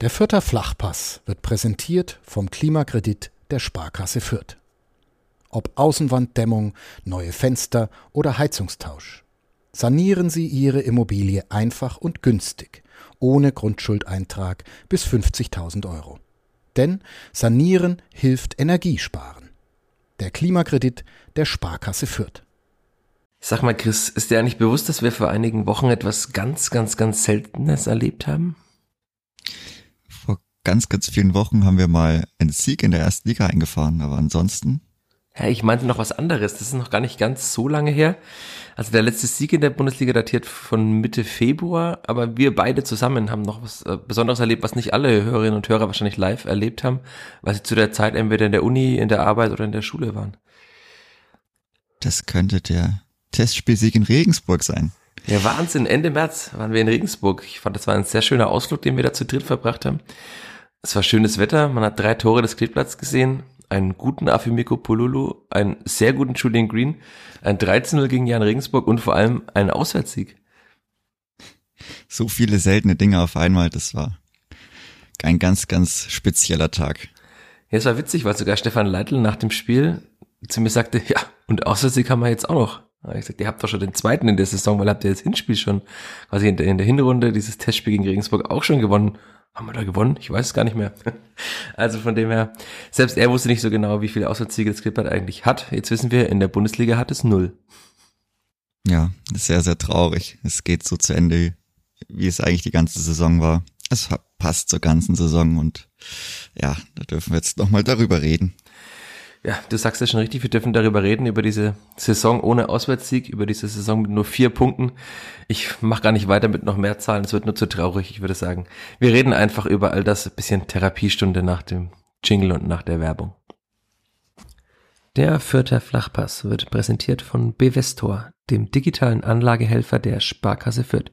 Der Fürther Flachpass wird präsentiert vom Klimakredit der Sparkasse Fürth. Ob Außenwanddämmung, neue Fenster oder Heizungstausch. Sanieren Sie Ihre Immobilie einfach und günstig, ohne Grundschuldeintrag bis 50.000 Euro. Denn Sanieren hilft Energiesparen. Der Klimakredit der Sparkasse Fürth. Sag mal, Chris, ist dir eigentlich bewusst, dass wir vor einigen Wochen etwas ganz, ganz, ganz Seltenes erlebt haben? Ganz, ganz vielen Wochen haben wir mal einen Sieg in der ersten Liga eingefahren, aber ansonsten. Ja, ich meinte noch was anderes. Das ist noch gar nicht ganz so lange her. Also der letzte Sieg in der Bundesliga datiert von Mitte Februar, aber wir beide zusammen haben noch was äh, Besonderes erlebt, was nicht alle Hörerinnen und Hörer wahrscheinlich live erlebt haben, weil sie zu der Zeit entweder in der Uni, in der Arbeit oder in der Schule waren. Das könnte der Testspielsieg in Regensburg sein. Ja, Wahnsinn. Ende März waren wir in Regensburg. Ich fand, das war ein sehr schöner Ausflug, den wir da zu dritt verbracht haben. Es war schönes Wetter, man hat drei Tore des Kleeblatts gesehen, einen guten Afimiko Polulu, einen sehr guten Julian Green, ein 13-0 gegen Jan Regensburg und vor allem einen Auswärtssieg. So viele seltene Dinge auf einmal, das war ein ganz, ganz spezieller Tag. Ja, es war witzig, weil sogar Stefan Leitl nach dem Spiel zu mir sagte, ja, und Auswärtssieg haben wir jetzt auch noch. Ich sagte, ihr habt doch schon den zweiten in der Saison, weil habt ihr das Hinspiel schon, quasi in der, in der Hinrunde, dieses Testspiel gegen Regensburg auch schon gewonnen. Haben wir da gewonnen? Ich weiß es gar nicht mehr. Also von dem her, selbst er wusste nicht so genau, wie viele Auswärtssiege das Klippert eigentlich hat. Jetzt wissen wir, in der Bundesliga hat es null. Ja, sehr, sehr traurig. Es geht so zu Ende, wie es eigentlich die ganze Saison war. Es passt zur ganzen Saison und ja, da dürfen wir jetzt nochmal darüber reden. Ja, du sagst ja schon richtig, wir dürfen darüber reden, über diese Saison ohne Auswärtssieg, über diese Saison mit nur vier Punkten. Ich mache gar nicht weiter mit noch mehr Zahlen, es wird nur zu traurig, ich würde sagen. Wir reden einfach über all das, bisschen Therapiestunde nach dem Jingle und nach der Werbung. Der Fürther Flachpass wird präsentiert von Bevestor, dem digitalen Anlagehelfer der Sparkasse Fürth.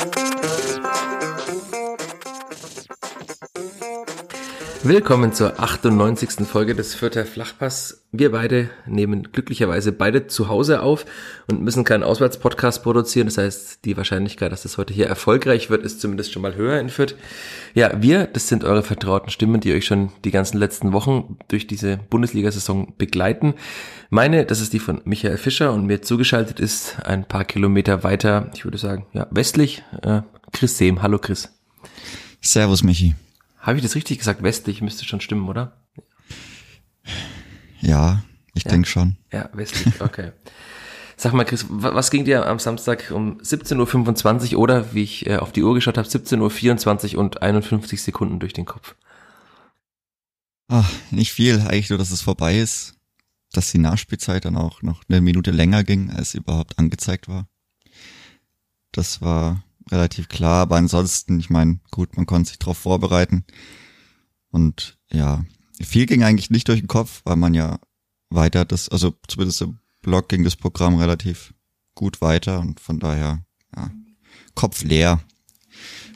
Willkommen zur 98. Folge des Vierter Flachpass. Wir beide nehmen glücklicherweise beide zu Hause auf und müssen keinen Auswärtspodcast produzieren. Das heißt, die Wahrscheinlichkeit, dass das heute hier erfolgreich wird, ist zumindest schon mal höher in Fürth. Ja, wir, das sind eure vertrauten Stimmen, die euch schon die ganzen letzten Wochen durch diese Bundesliga-Saison begleiten. Meine, das ist die von Michael Fischer und mir zugeschaltet ist ein paar Kilometer weiter, ich würde sagen, ja, westlich, äh, Chris Sehm. Hallo Chris. Servus Michi. Habe ich das richtig gesagt? Westlich müsste schon stimmen, oder? Ja, ich ja. denke schon. Ja, westlich, okay. Sag mal, Chris, was ging dir am Samstag um 17.25 Uhr oder, wie ich äh, auf die Uhr geschaut habe, 17.24 Uhr und 51 Sekunden durch den Kopf? Ach, nicht viel, eigentlich nur, dass es vorbei ist. Dass die Nachspielzeit dann auch noch eine Minute länger ging, als überhaupt angezeigt war. Das war relativ klar, aber ansonsten, ich meine, gut, man konnte sich darauf vorbereiten. Und ja, viel ging eigentlich nicht durch den Kopf, weil man ja weiter das, also zumindest im Blog ging das Programm relativ gut weiter und von daher, ja, Kopf leer,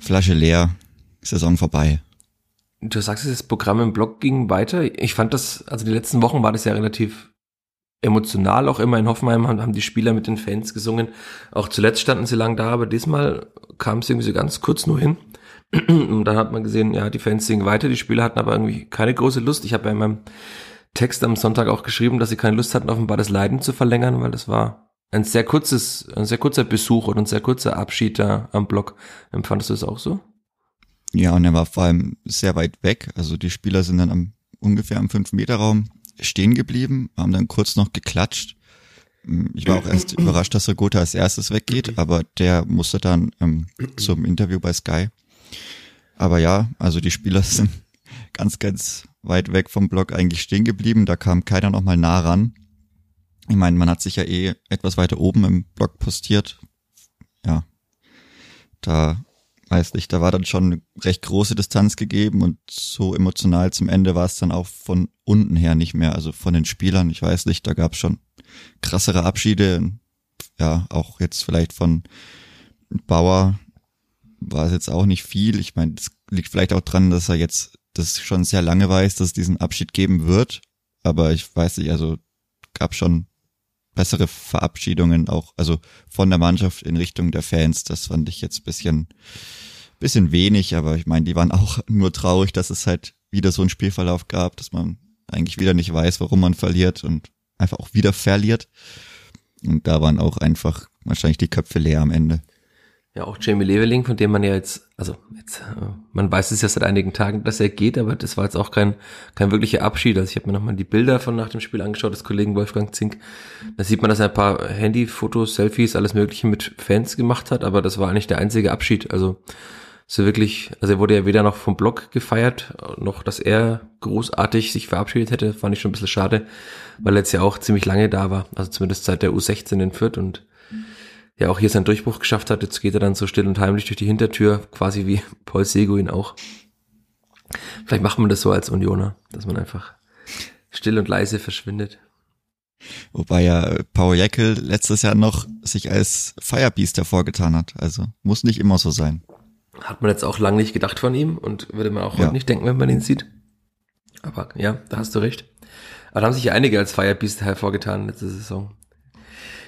Flasche leer, Saison vorbei. Du sagst, das Programm im Blog ging weiter. Ich fand das, also die letzten Wochen war das ja relativ emotional auch immer in Hoffenheim haben, haben die Spieler mit den Fans gesungen. Auch zuletzt standen sie lang da, aber diesmal kam es irgendwie so ganz kurz nur hin. Und dann hat man gesehen, ja, die Fans singen weiter, die Spieler hatten aber irgendwie keine große Lust. Ich habe ja in meinem Text am Sonntag auch geschrieben, dass sie keine Lust hatten, offenbar das Leiden zu verlängern, weil das war ein sehr kurzes, ein sehr kurzer Besuch und ein sehr kurzer Abschied da am Block. Empfandest du das auch so? Ja, und er war vor allem sehr weit weg. Also die Spieler sind dann am, ungefähr am 5-Meter-Raum stehen geblieben, haben dann kurz noch geklatscht. Ich war auch erst überrascht, dass Rogota als erstes weggeht, aber der musste dann ähm, zum Interview bei Sky. Aber ja, also die Spieler sind ganz, ganz weit weg vom Block eigentlich stehen geblieben. Da kam keiner noch mal nah ran. Ich meine, man hat sich ja eh etwas weiter oben im Block postiert. Ja, da weiß nicht, da war dann schon eine recht große Distanz gegeben und so emotional zum Ende war es dann auch von unten her nicht mehr, also von den Spielern. Ich weiß nicht, da gab es schon krassere Abschiede. Ja, auch jetzt vielleicht von Bauer war es jetzt auch nicht viel. Ich meine, das liegt vielleicht auch dran, dass er jetzt das schon sehr lange weiß, dass es diesen Abschied geben wird. Aber ich weiß nicht, also gab schon bessere Verabschiedungen auch, also von der Mannschaft in Richtung der Fans. Das fand ich jetzt bisschen, bisschen wenig, aber ich meine, die waren auch nur traurig, dass es halt wieder so einen Spielverlauf gab, dass man eigentlich wieder nicht weiß, warum man verliert und einfach auch wieder verliert. Und da waren auch einfach wahrscheinlich die Köpfe leer am Ende. Ja, auch Jamie Leveling, von dem man ja jetzt, also jetzt, äh, man weiß es ja seit einigen Tagen, dass er geht, aber das war jetzt auch kein, kein wirklicher Abschied. Also ich habe mir nochmal die Bilder von nach dem Spiel angeschaut, des Kollegen Wolfgang Zink. Da sieht man, dass er ein paar Handyfotos, Selfies, alles Mögliche mit Fans gemacht hat, aber das war eigentlich der einzige Abschied. Also so wirklich, also er wurde ja weder noch vom Blog gefeiert, noch dass er großartig sich verabschiedet hätte, fand ich schon ein bisschen schade, weil er jetzt ja auch ziemlich lange da war, also zumindest seit der U16 in Fürth und ja auch hier seinen Durchbruch geschafft hat. Jetzt geht er dann so still und heimlich durch die Hintertür, quasi wie Paul Seguin auch. Vielleicht macht man das so als Unioner, dass man einfach still und leise verschwindet. Wobei ja Paul Jäckel letztes Jahr noch sich als Firebeast hervorgetan hat. Also muss nicht immer so sein. Hat man jetzt auch lange nicht gedacht von ihm und würde man auch ja. heute nicht denken, wenn man ihn sieht. Aber ja, da hast du recht. Aber da haben sich ja einige als Firebeast hervorgetan letzte Saison.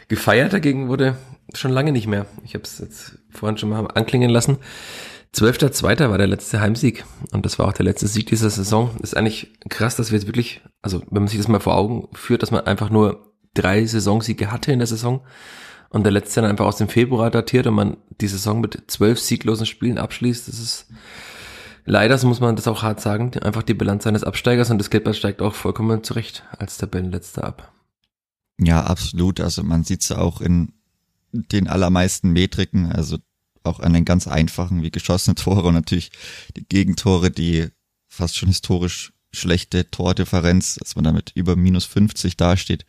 Gefeiert dagegen wurde schon lange nicht mehr. Ich habe es jetzt vorhin schon mal anklingen lassen. 12.2. war der letzte Heimsieg und das war auch der letzte Sieg dieser Saison. Ist eigentlich krass, dass wir jetzt wirklich, also wenn man sich das mal vor Augen führt, dass man einfach nur drei Saisonsiege hatte in der Saison und der letzte dann einfach aus dem Februar datiert und man die Saison mit zwölf sieglosen Spielen abschließt, das ist leider, so muss man das auch hart sagen, einfach die Bilanz eines Absteigers und das Geldblatt steigt auch vollkommen zurecht als Tabellenletzter ab. Ja, absolut. Also man sieht es auch in den allermeisten Metriken, also auch an den ganz einfachen wie geschossene Tore und natürlich die Gegentore, die fast schon historisch schlechte Tordifferenz, dass man damit über minus 50 dasteht.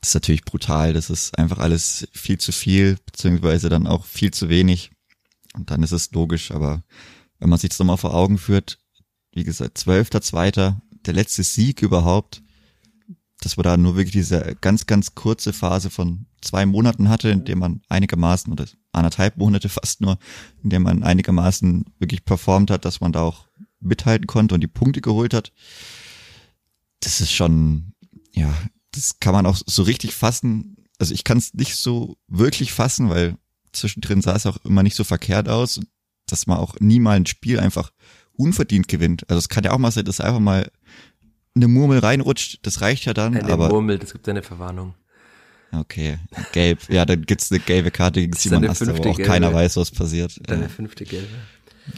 Das ist natürlich brutal. Das ist einfach alles viel zu viel, beziehungsweise dann auch viel zu wenig. Und dann ist es logisch, aber wenn man sich das nochmal vor Augen führt, wie gesagt, zwölfter, zweiter, der letzte Sieg überhaupt, dass man da nur wirklich diese ganz, ganz kurze Phase von zwei Monaten hatte, in dem man einigermaßen, oder anderthalb Monate fast nur, in dem man einigermaßen wirklich performt hat, dass man da auch mithalten konnte und die Punkte geholt hat. Das ist schon, ja, das kann man auch so richtig fassen. Also ich kann es nicht so wirklich fassen, weil zwischendrin sah es auch immer nicht so verkehrt aus, dass man auch nie mal ein Spiel einfach unverdient gewinnt. Also es kann ja auch mal sein, dass einfach mal eine Murmel reinrutscht, das reicht ja dann. Eine aber Murmel, das gibt eine Verwarnung. Okay, gelb. Ja, dann gibt's eine gelbe Karte gegen Simon Aster, wo auch gelbe. keiner weiß, was passiert. Deine fünfte gelbe.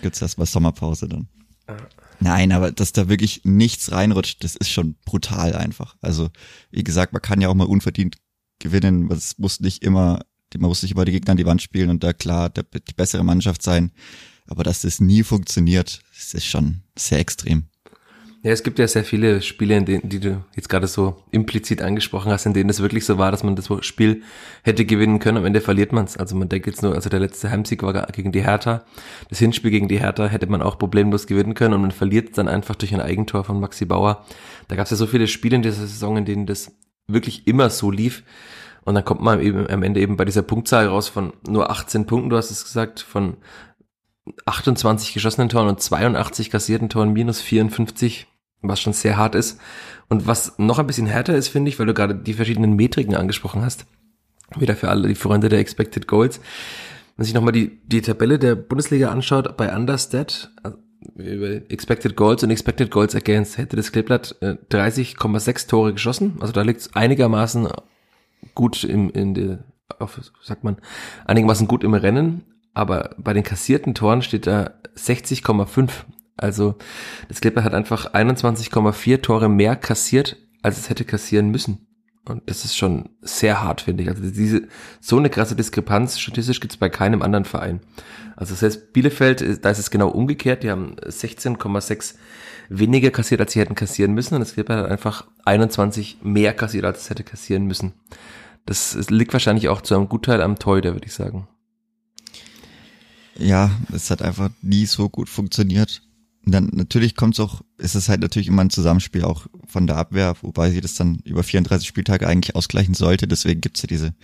Gibt's erstmal Sommerpause dann. Ah. Nein, aber dass da wirklich nichts reinrutscht, das ist schon brutal einfach. Also, wie gesagt, man kann ja auch mal unverdient gewinnen. Es muss nicht immer, man muss nicht immer die Gegner an die Wand spielen und da klar der, die bessere Mannschaft sein. Aber dass das nie funktioniert, das ist schon sehr extrem. Ja, es gibt ja sehr viele Spiele, in denen, die du jetzt gerade so implizit angesprochen hast, in denen es wirklich so war, dass man das Spiel hätte gewinnen können. Am Ende verliert man es. Also man denkt jetzt nur, also der letzte Heimsieg war gegen die Hertha. Das Hinspiel gegen die Hertha hätte man auch problemlos gewinnen können und man verliert dann einfach durch ein Eigentor von Maxi Bauer. Da gab es ja so viele Spiele in dieser Saison, in denen das wirklich immer so lief. Und dann kommt man eben am Ende eben bei dieser Punktzahl raus von nur 18 Punkten, du hast es gesagt, von 28 geschossenen Toren und 82 kassierten Toren minus 54 was schon sehr hart ist. Und was noch ein bisschen härter ist, finde ich, weil du gerade die verschiedenen Metriken angesprochen hast, wieder für alle die Freunde der Expected Goals. Wenn sich nochmal die, die Tabelle der Bundesliga anschaut, bei Understat, also über Expected Goals und Expected Goals Against, hätte das Kleeblatt äh, 30,6 Tore geschossen. Also da liegt es einigermaßen gut im, in der, auf, sagt man, einigermaßen gut im Rennen. Aber bei den kassierten Toren steht da 60,5. Also das Clipper hat einfach 21,4 Tore mehr kassiert, als es hätte kassieren müssen. Und das ist schon sehr hart, finde ich. Also diese so eine krasse Diskrepanz statistisch gibt es bei keinem anderen Verein. Also das heißt, Bielefeld, da ist es genau umgekehrt. Die haben 16,6 weniger kassiert, als sie hätten kassieren müssen. Und das Clipper hat einfach 21 mehr kassiert, als es hätte kassieren müssen. Das liegt wahrscheinlich auch zu einem Gutteil am Torhüter, würde ich sagen. ja, es hat einfach nie so gut funktioniert. Und dann natürlich kommt es auch, ist es halt natürlich immer ein Zusammenspiel auch von der Abwehr, wobei sie das dann über 34 Spieltage eigentlich ausgleichen sollte. Deswegen gibt's ja diese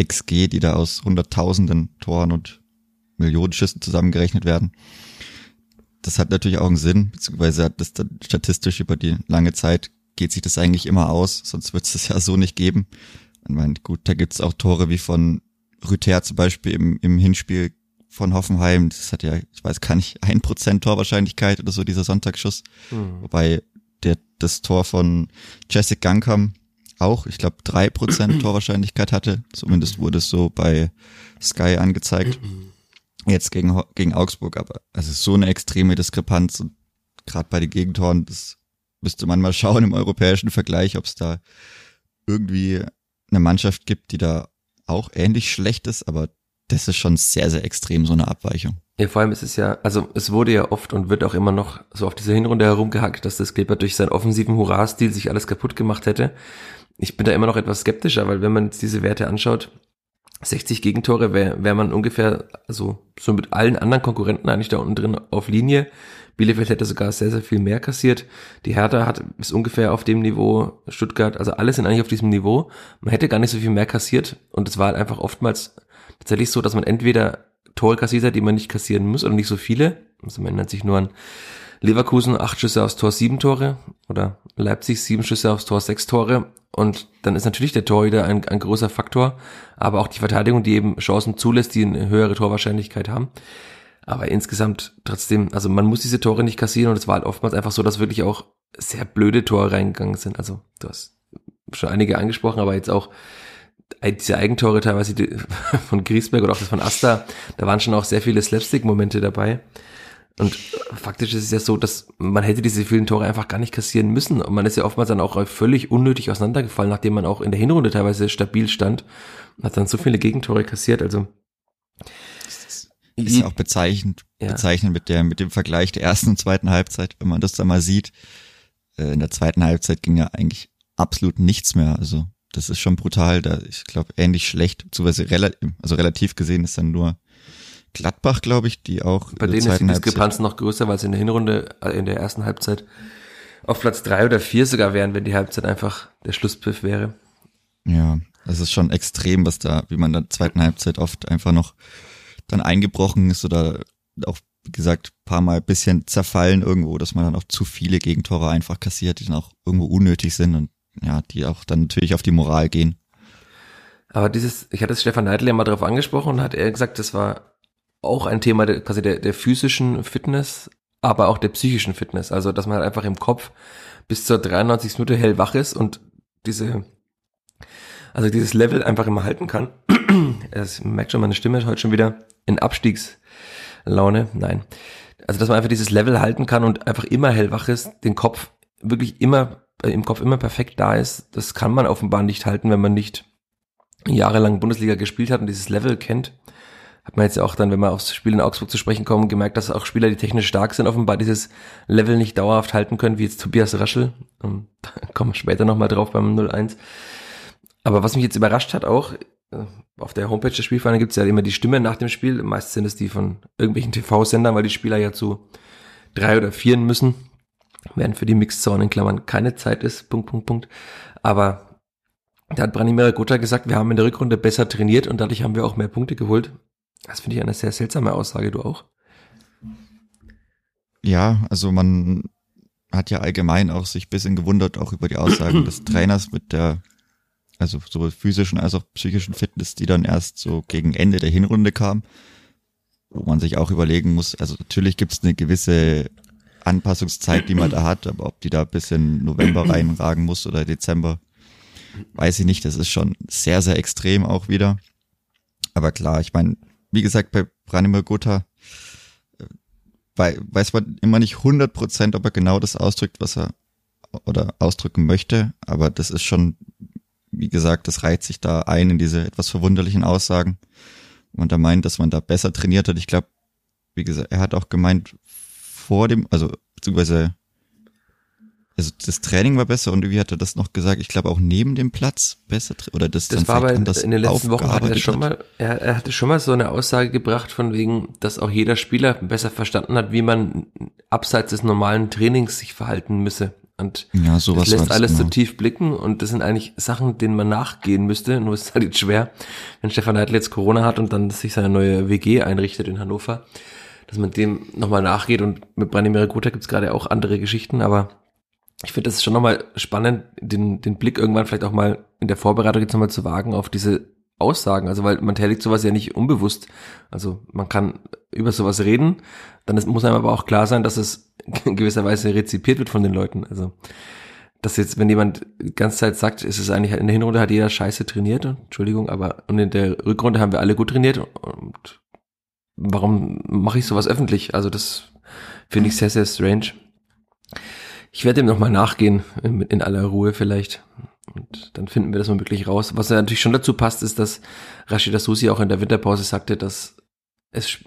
XG, die da aus hunderttausenden Toren und Millionen Schüssen zusammengerechnet werden. Das hat natürlich auch einen Sinn, beziehungsweise hat das dann statistisch über die lange Zeit geht sich das eigentlich immer aus, sonst wird es das ja so nicht geben. Ich meine, gut, da gibt's auch Tore wie von Rüther zum Beispiel im, im Hinspiel von Hoffenheim. Das hat ja, ich weiß gar nicht, ein Prozent Torwahrscheinlichkeit oder so, dieser Sonntagsschuss. Mhm. Wobei der, das Tor von Jessic Gangkam auch, ich glaube, drei Prozent Torwahrscheinlichkeit hatte. Zumindest wurde es so bei Sky angezeigt. Jetzt gegen, gegen Augsburg, aber es ist so eine extreme Diskrepanz und gerade bei den Gegentoren, das müsste man mal schauen im europäischen Vergleich, ob es da irgendwie eine Mannschaft gibt, die da auch ähnlich schlecht ist, aber das ist schon sehr, sehr extrem, so eine Abweichung. Ja, vor allem ist es ja, also es wurde ja oft und wird auch immer noch so auf dieser Hinrunde herumgehackt, dass das Kleber durch seinen offensiven Hurra-Stil sich alles kaputt gemacht hätte. Ich bin da immer noch etwas skeptischer, weil wenn man jetzt diese Werte anschaut, 60 Gegentore wäre wär man ungefähr, also so mit allen anderen Konkurrenten eigentlich da unten drin auf Linie. Bielefeld hätte sogar sehr, sehr viel mehr kassiert. Die Hertha hat ist ungefähr auf dem Niveau, Stuttgart, also alle sind eigentlich auf diesem Niveau. Man hätte gar nicht so viel mehr kassiert und es war halt einfach oftmals tatsächlich so, dass man entweder Tore kassiert hat, die man nicht kassieren muss oder nicht so viele. Also man erinnert sich nur an Leverkusen, acht Schüsse aufs Tor, sieben Tore oder Leipzig, sieben Schüsse aufs Tor, sechs Tore. Und dann ist natürlich der Torhüter ein, ein großer Faktor, aber auch die Verteidigung, die eben Chancen zulässt, die eine höhere Torwahrscheinlichkeit haben. Aber insgesamt trotzdem, also man muss diese Tore nicht kassieren und es war halt oftmals einfach so, dass wirklich auch sehr blöde Tore reingegangen sind. Also du hast schon einige angesprochen, aber jetzt auch diese Eigentore teilweise von Griesberg oder auch das von Asta, da waren schon auch sehr viele Slapstick-Momente dabei. Und faktisch ist es ja so, dass man hätte diese vielen Tore einfach gar nicht kassieren müssen. Und man ist ja oftmals dann auch völlig unnötig auseinandergefallen, nachdem man auch in der Hinrunde teilweise stabil stand und hat dann so viele Gegentore kassiert. Also ist ja auch bezeichnend, ja. bezeichnend mit der, mit dem Vergleich der ersten und zweiten Halbzeit, wenn man das da mal sieht. Äh, in der zweiten Halbzeit ging ja eigentlich absolut nichts mehr. Also das ist schon brutal. Da ich glaube ähnlich schlecht, beziehungsweise relativ, also relativ gesehen ist dann nur Gladbach, glaube ich, die auch. Bei denen ist die Diskrepanz noch größer, weil sie in der Hinrunde, äh, in der ersten Halbzeit auf Platz drei oder vier sogar wären, wenn die Halbzeit einfach der Schlusspfiff wäre. Ja, das ist schon extrem, was da, wie man in der zweiten Halbzeit oft einfach noch dann eingebrochen ist oder auch, wie gesagt, paar Mal bisschen zerfallen irgendwo, dass man dann auch zu viele Gegentore einfach kassiert, die dann auch irgendwo unnötig sind und ja, die auch dann natürlich auf die Moral gehen. Aber dieses, ich hatte es Stefan Neidl ja mal darauf angesprochen und hat er gesagt, das war auch ein Thema der, quasi der, der physischen Fitness, aber auch der psychischen Fitness. Also, dass man halt einfach im Kopf bis zur 93. Minute hellwach ist und diese, also dieses Level einfach immer halten kann. Es merkt schon, meine Stimme ist heute schon wieder in Abstiegslaune. Nein. Also, dass man einfach dieses Level halten kann und einfach immer hellwach ist, den Kopf wirklich immer, im Kopf immer perfekt da ist, das kann man offenbar nicht halten, wenn man nicht jahrelang Bundesliga gespielt hat und dieses Level kennt. Hat man jetzt auch dann, wenn wir aufs Spiel in Augsburg zu sprechen kommen, gemerkt, dass auch Spieler, die technisch stark sind, offenbar dieses Level nicht dauerhaft halten können, wie jetzt Tobias Raschel. Und da kommen wir später nochmal drauf beim 0-1. Aber was mich jetzt überrascht hat auch, äh, auf der Homepage der Spielvereine gibt es ja immer die Stimme nach dem Spiel. Meist sind es die von irgendwelchen TV-Sendern, weil die Spieler ja zu drei oder vieren müssen. Während für die Mixed Zone in Klammern keine Zeit ist. Punkt, Punkt, Punkt. Aber da hat Branimir Gutta gesagt, wir haben in der Rückrunde besser trainiert und dadurch haben wir auch mehr Punkte geholt. Das finde ich eine sehr seltsame Aussage, du auch? Ja, also man hat ja allgemein auch sich bisschen gewundert, auch über die Aussagen des Trainers mit der also sowohl physischen als auch psychischen Fitness, die dann erst so gegen Ende der Hinrunde kam, wo man sich auch überlegen muss, also natürlich gibt es eine gewisse Anpassungszeit, die man da hat, aber ob die da bis in November reinragen muss oder Dezember, weiß ich nicht. Das ist schon sehr, sehr extrem auch wieder. Aber klar, ich meine, wie gesagt, bei Branimir Gotha äh, weiß man immer nicht 100 Prozent, ob er genau das ausdrückt, was er oder ausdrücken möchte. Aber das ist schon wie gesagt, das reiht sich da ein in diese etwas verwunderlichen Aussagen. Und da meint, dass man da besser trainiert hat. Ich glaube, wie gesagt, er hat auch gemeint, vor dem, also beziehungsweise also das Training war besser und wie hat er das noch gesagt? Ich glaube auch neben dem Platz besser oder das, das dann war aber in, in den letzten Wochen hatte er schon hat. mal er, er hatte schon mal so eine Aussage gebracht von wegen, dass auch jeder Spieler besser verstanden hat, wie man abseits des normalen Trainings sich verhalten müsse. Und Ja, sowas das lässt das alles genau. so tief blicken und das sind eigentlich Sachen, denen man nachgehen müsste. Nur ist es halt jetzt schwer, wenn Stefan Neidl jetzt Corona hat und dann sich seine neue WG einrichtet in Hannover, dass man dem nochmal nachgeht und mit Branimir Gotha gibt's gerade auch andere Geschichten, aber ich finde, das schon nochmal spannend, den, den Blick irgendwann vielleicht auch mal in der Vorbereitung jetzt nochmal zu wagen auf diese Aussagen. Also, weil man tätigt sowas ja nicht unbewusst. Also, man kann über sowas reden, dann ist, muss einem aber auch klar sein, dass es in gewisser Weise rezipiert wird von den Leuten. Also, dass jetzt, wenn jemand die ganze Zeit sagt, ist es eigentlich, in der Hinrunde hat jeder scheiße trainiert, Entschuldigung, aber und in der Rückrunde haben wir alle gut trainiert und warum mache ich sowas öffentlich? Also, das finde ich sehr, sehr strange. Ich werde dem nochmal nachgehen, in, in aller Ruhe vielleicht. Und dann finden wir das mal wirklich raus. Was natürlich schon dazu passt, ist, dass Rashida Susi auch in der Winterpause sagte, dass es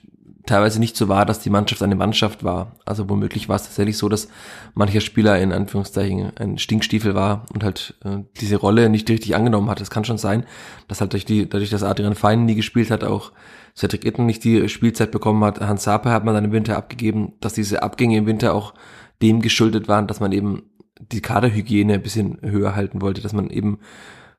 teilweise nicht so war, dass die Mannschaft eine Mannschaft war. Also womöglich war es tatsächlich so, dass mancher Spieler in Anführungszeichen ein Stinkstiefel war und halt äh, diese Rolle nicht richtig angenommen hat. Es kann schon sein, dass halt durch die, dadurch, dass Adrian Fein nie gespielt hat, auch Cedric Itten nicht die Spielzeit bekommen hat. Hans Saper hat man dann im Winter abgegeben, dass diese Abgänge im Winter auch dem geschuldet waren, dass man eben die Kaderhygiene ein bisschen höher halten wollte, dass man eben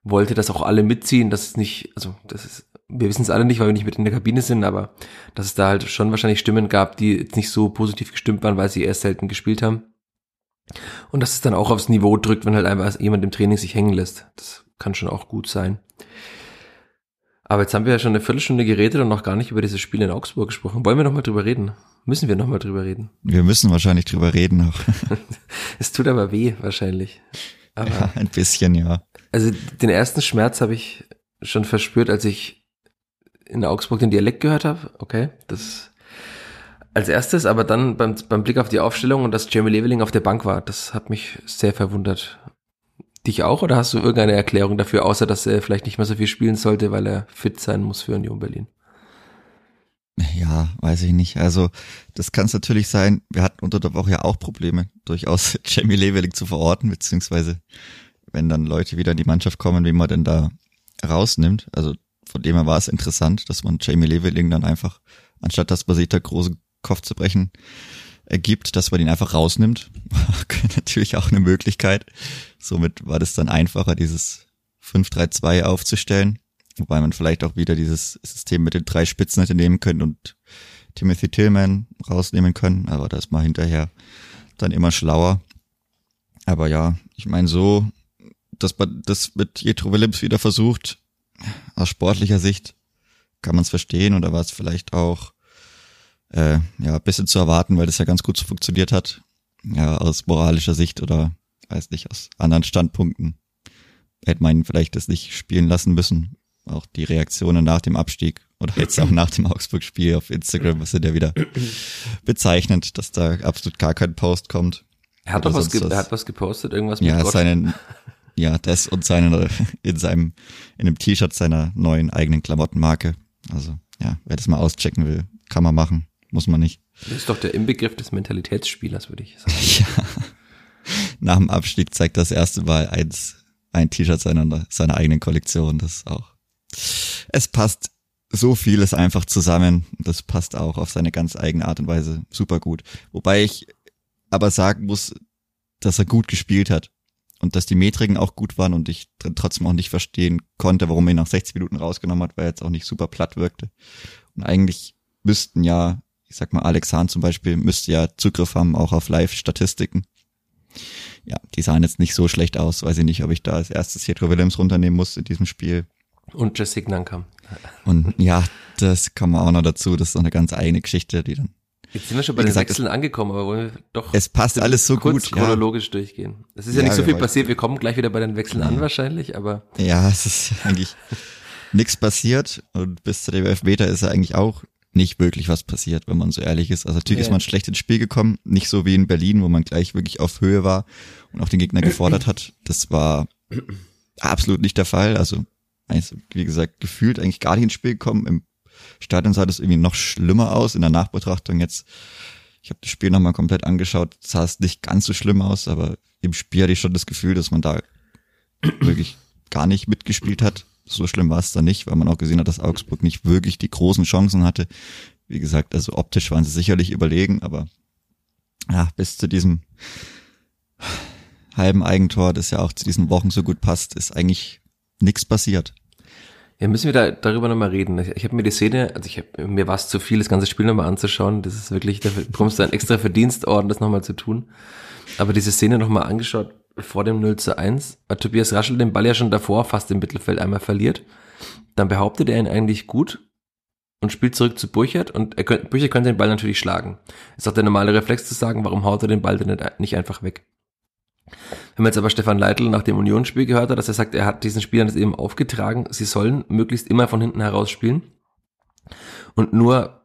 wollte, dass auch alle mitziehen, dass es nicht, also das ist, wir wissen es alle nicht, weil wir nicht mit in der Kabine sind, aber dass es da halt schon wahrscheinlich Stimmen gab, die jetzt nicht so positiv gestimmt waren, weil sie erst selten gespielt haben. Und dass es dann auch aufs Niveau drückt, wenn halt einfach jemand im Training sich hängen lässt. Das kann schon auch gut sein. Aber jetzt haben wir ja schon eine Viertelstunde geredet und noch gar nicht über dieses Spiel in Augsburg gesprochen. Wollen wir noch mal drüber reden? Müssen wir noch mal drüber reden? Wir müssen wahrscheinlich drüber reden noch. Es tut aber weh, wahrscheinlich. Aber ja, ein bisschen, ja. Also den ersten Schmerz habe ich schon verspürt, als ich in Augsburg den Dialekt gehört habe. Okay, das als erstes, aber dann beim, beim Blick auf die Aufstellung und dass Jamie Leveling auf der Bank war, das hat mich sehr verwundert. Dich auch oder hast du irgendeine Erklärung dafür, außer dass er vielleicht nicht mehr so viel spielen sollte, weil er fit sein muss für Union Berlin? Ja, weiß ich nicht. Also, das kann es natürlich sein. Wir hatten unter der Woche ja auch Probleme, durchaus Jamie Leveling zu verorten, beziehungsweise wenn dann Leute wieder in die Mannschaft kommen, wie man denn da rausnimmt. Also von dem her war es interessant, dass man Jamie Leveling dann einfach, anstatt dass man sich da großen Kopf zu brechen ergibt, dass man ihn einfach rausnimmt. natürlich auch eine Möglichkeit. Somit war das dann einfacher, dieses 5-3-2 aufzustellen. Wobei man vielleicht auch wieder dieses System mit den drei Spitzen hätte nehmen können und Timothy Tillman rausnehmen können. Aber da ist man hinterher dann immer schlauer. Aber ja, ich meine so, dass man das mit Jetro Willems wieder versucht, aus sportlicher Sicht kann man es verstehen oder war es vielleicht auch äh, ja ein bisschen zu erwarten, weil das ja ganz gut so funktioniert hat. Ja, aus moralischer Sicht oder weiß nicht, aus anderen Standpunkten hätte man ihn vielleicht das nicht spielen lassen müssen. Auch die Reaktionen nach dem Abstieg oder jetzt auch nach dem Augsburg-Spiel auf Instagram, was sind ja wieder bezeichnend, dass da absolut gar kein Post kommt. Er hat doch was, was. er hat was gepostet, irgendwas mit Ja, Gott. seinen, ja, das und seinen, in seinem, in einem T-Shirt seiner neuen eigenen Klamottenmarke. Also, ja, wer das mal auschecken will, kann man machen, muss man nicht. Das ist doch der Inbegriff des Mentalitätsspielers, würde ich sagen. Ja. Nach dem Abstieg zeigt das erste Mal eins, ein T-Shirt seiner, seiner eigenen Kollektion. Das ist auch, es passt so vieles einfach zusammen. Das passt auch auf seine ganz eigene Art und Weise super gut. Wobei ich aber sagen muss, dass er gut gespielt hat und dass die Metriken auch gut waren und ich tr- trotzdem auch nicht verstehen konnte, warum er ihn nach 60 Minuten rausgenommen hat, weil er jetzt auch nicht super platt wirkte. Und eigentlich müssten ja, ich sag mal, Alex Hahn zum Beispiel müsste ja Zugriff haben auch auf Live-Statistiken. Ja, die sahen jetzt nicht so schlecht aus, weiß ich nicht, ob ich da als erstes Jetro Willems runternehmen muss in diesem Spiel. Und Jessica Nankam. Und ja, das kann man auch noch dazu, das ist noch eine ganz eigene Geschichte, die dann Jetzt sind wir schon bei den gesagt, Wechseln angekommen, aber wollen wir doch Es passt alles so kurz gut, ja. chronologisch durchgehen. Es ist ja, Ja, nicht so wir viel passiert, wir kommen gleich wieder bei den Wechseln an Ja. wahrscheinlich, aber Ja, es ist eigentlich nichts passiert und bis zu dem Elfmeter ist ja eigentlich auch nicht wirklich was passiert, wenn man so ehrlich ist. Also natürlich Ja. ist man schlecht ins Spiel gekommen, nicht so wie in Berlin, wo man gleich wirklich auf Höhe war und auch den Gegner gefordert hat. Das war absolut nicht der Fall. Also, also wie gesagt, gefühlt eigentlich gar nicht ins Spiel gekommen. Im Stadion sah das irgendwie noch schlimmer aus. In der Nachbetrachtung jetzt, Ich habe das Spiel nochmal komplett angeschaut, sah es nicht ganz so schlimm aus, aber im Spiel hatte ich schon das Gefühl, dass man da wirklich gar nicht mitgespielt hat. So schlimm war es da nicht, weil man auch gesehen hat, dass Augsburg nicht wirklich die großen Chancen hatte. Wie gesagt, also optisch waren sie sicherlich überlegen, aber ja, bis zu diesem halben Eigentor, das ja auch zu diesen Wochen so gut passt, ist eigentlich nichts passiert. Ja, müssen wir da darüber nochmal reden. Ich, ich habe mir die Szene, also ich hab, mir war es zu viel, das ganze Spiel nochmal anzuschauen. Das ist wirklich, da bekommst du einen extra Verdienstorden, das nochmal zu tun. Aber diese Szene nochmal angeschaut vor dem 0 zu 1, weil Tobias Raschel den Ball ja schon davor fast im Mittelfeld einmal verliert. Dann behauptet er ihn eigentlich gut und spielt zurück zu Burchert und er könnte, Burchert könnte den Ball natürlich schlagen. Ist auch der normale Reflex zu sagen, warum haut er den Ball denn nicht einfach weg? Wenn man jetzt aber Stefan Leitl nach dem Unionsspiel gehört hat, dass er sagt, er hat diesen Spielern das eben aufgetragen, sie sollen möglichst immer von hinten heraus spielen und nur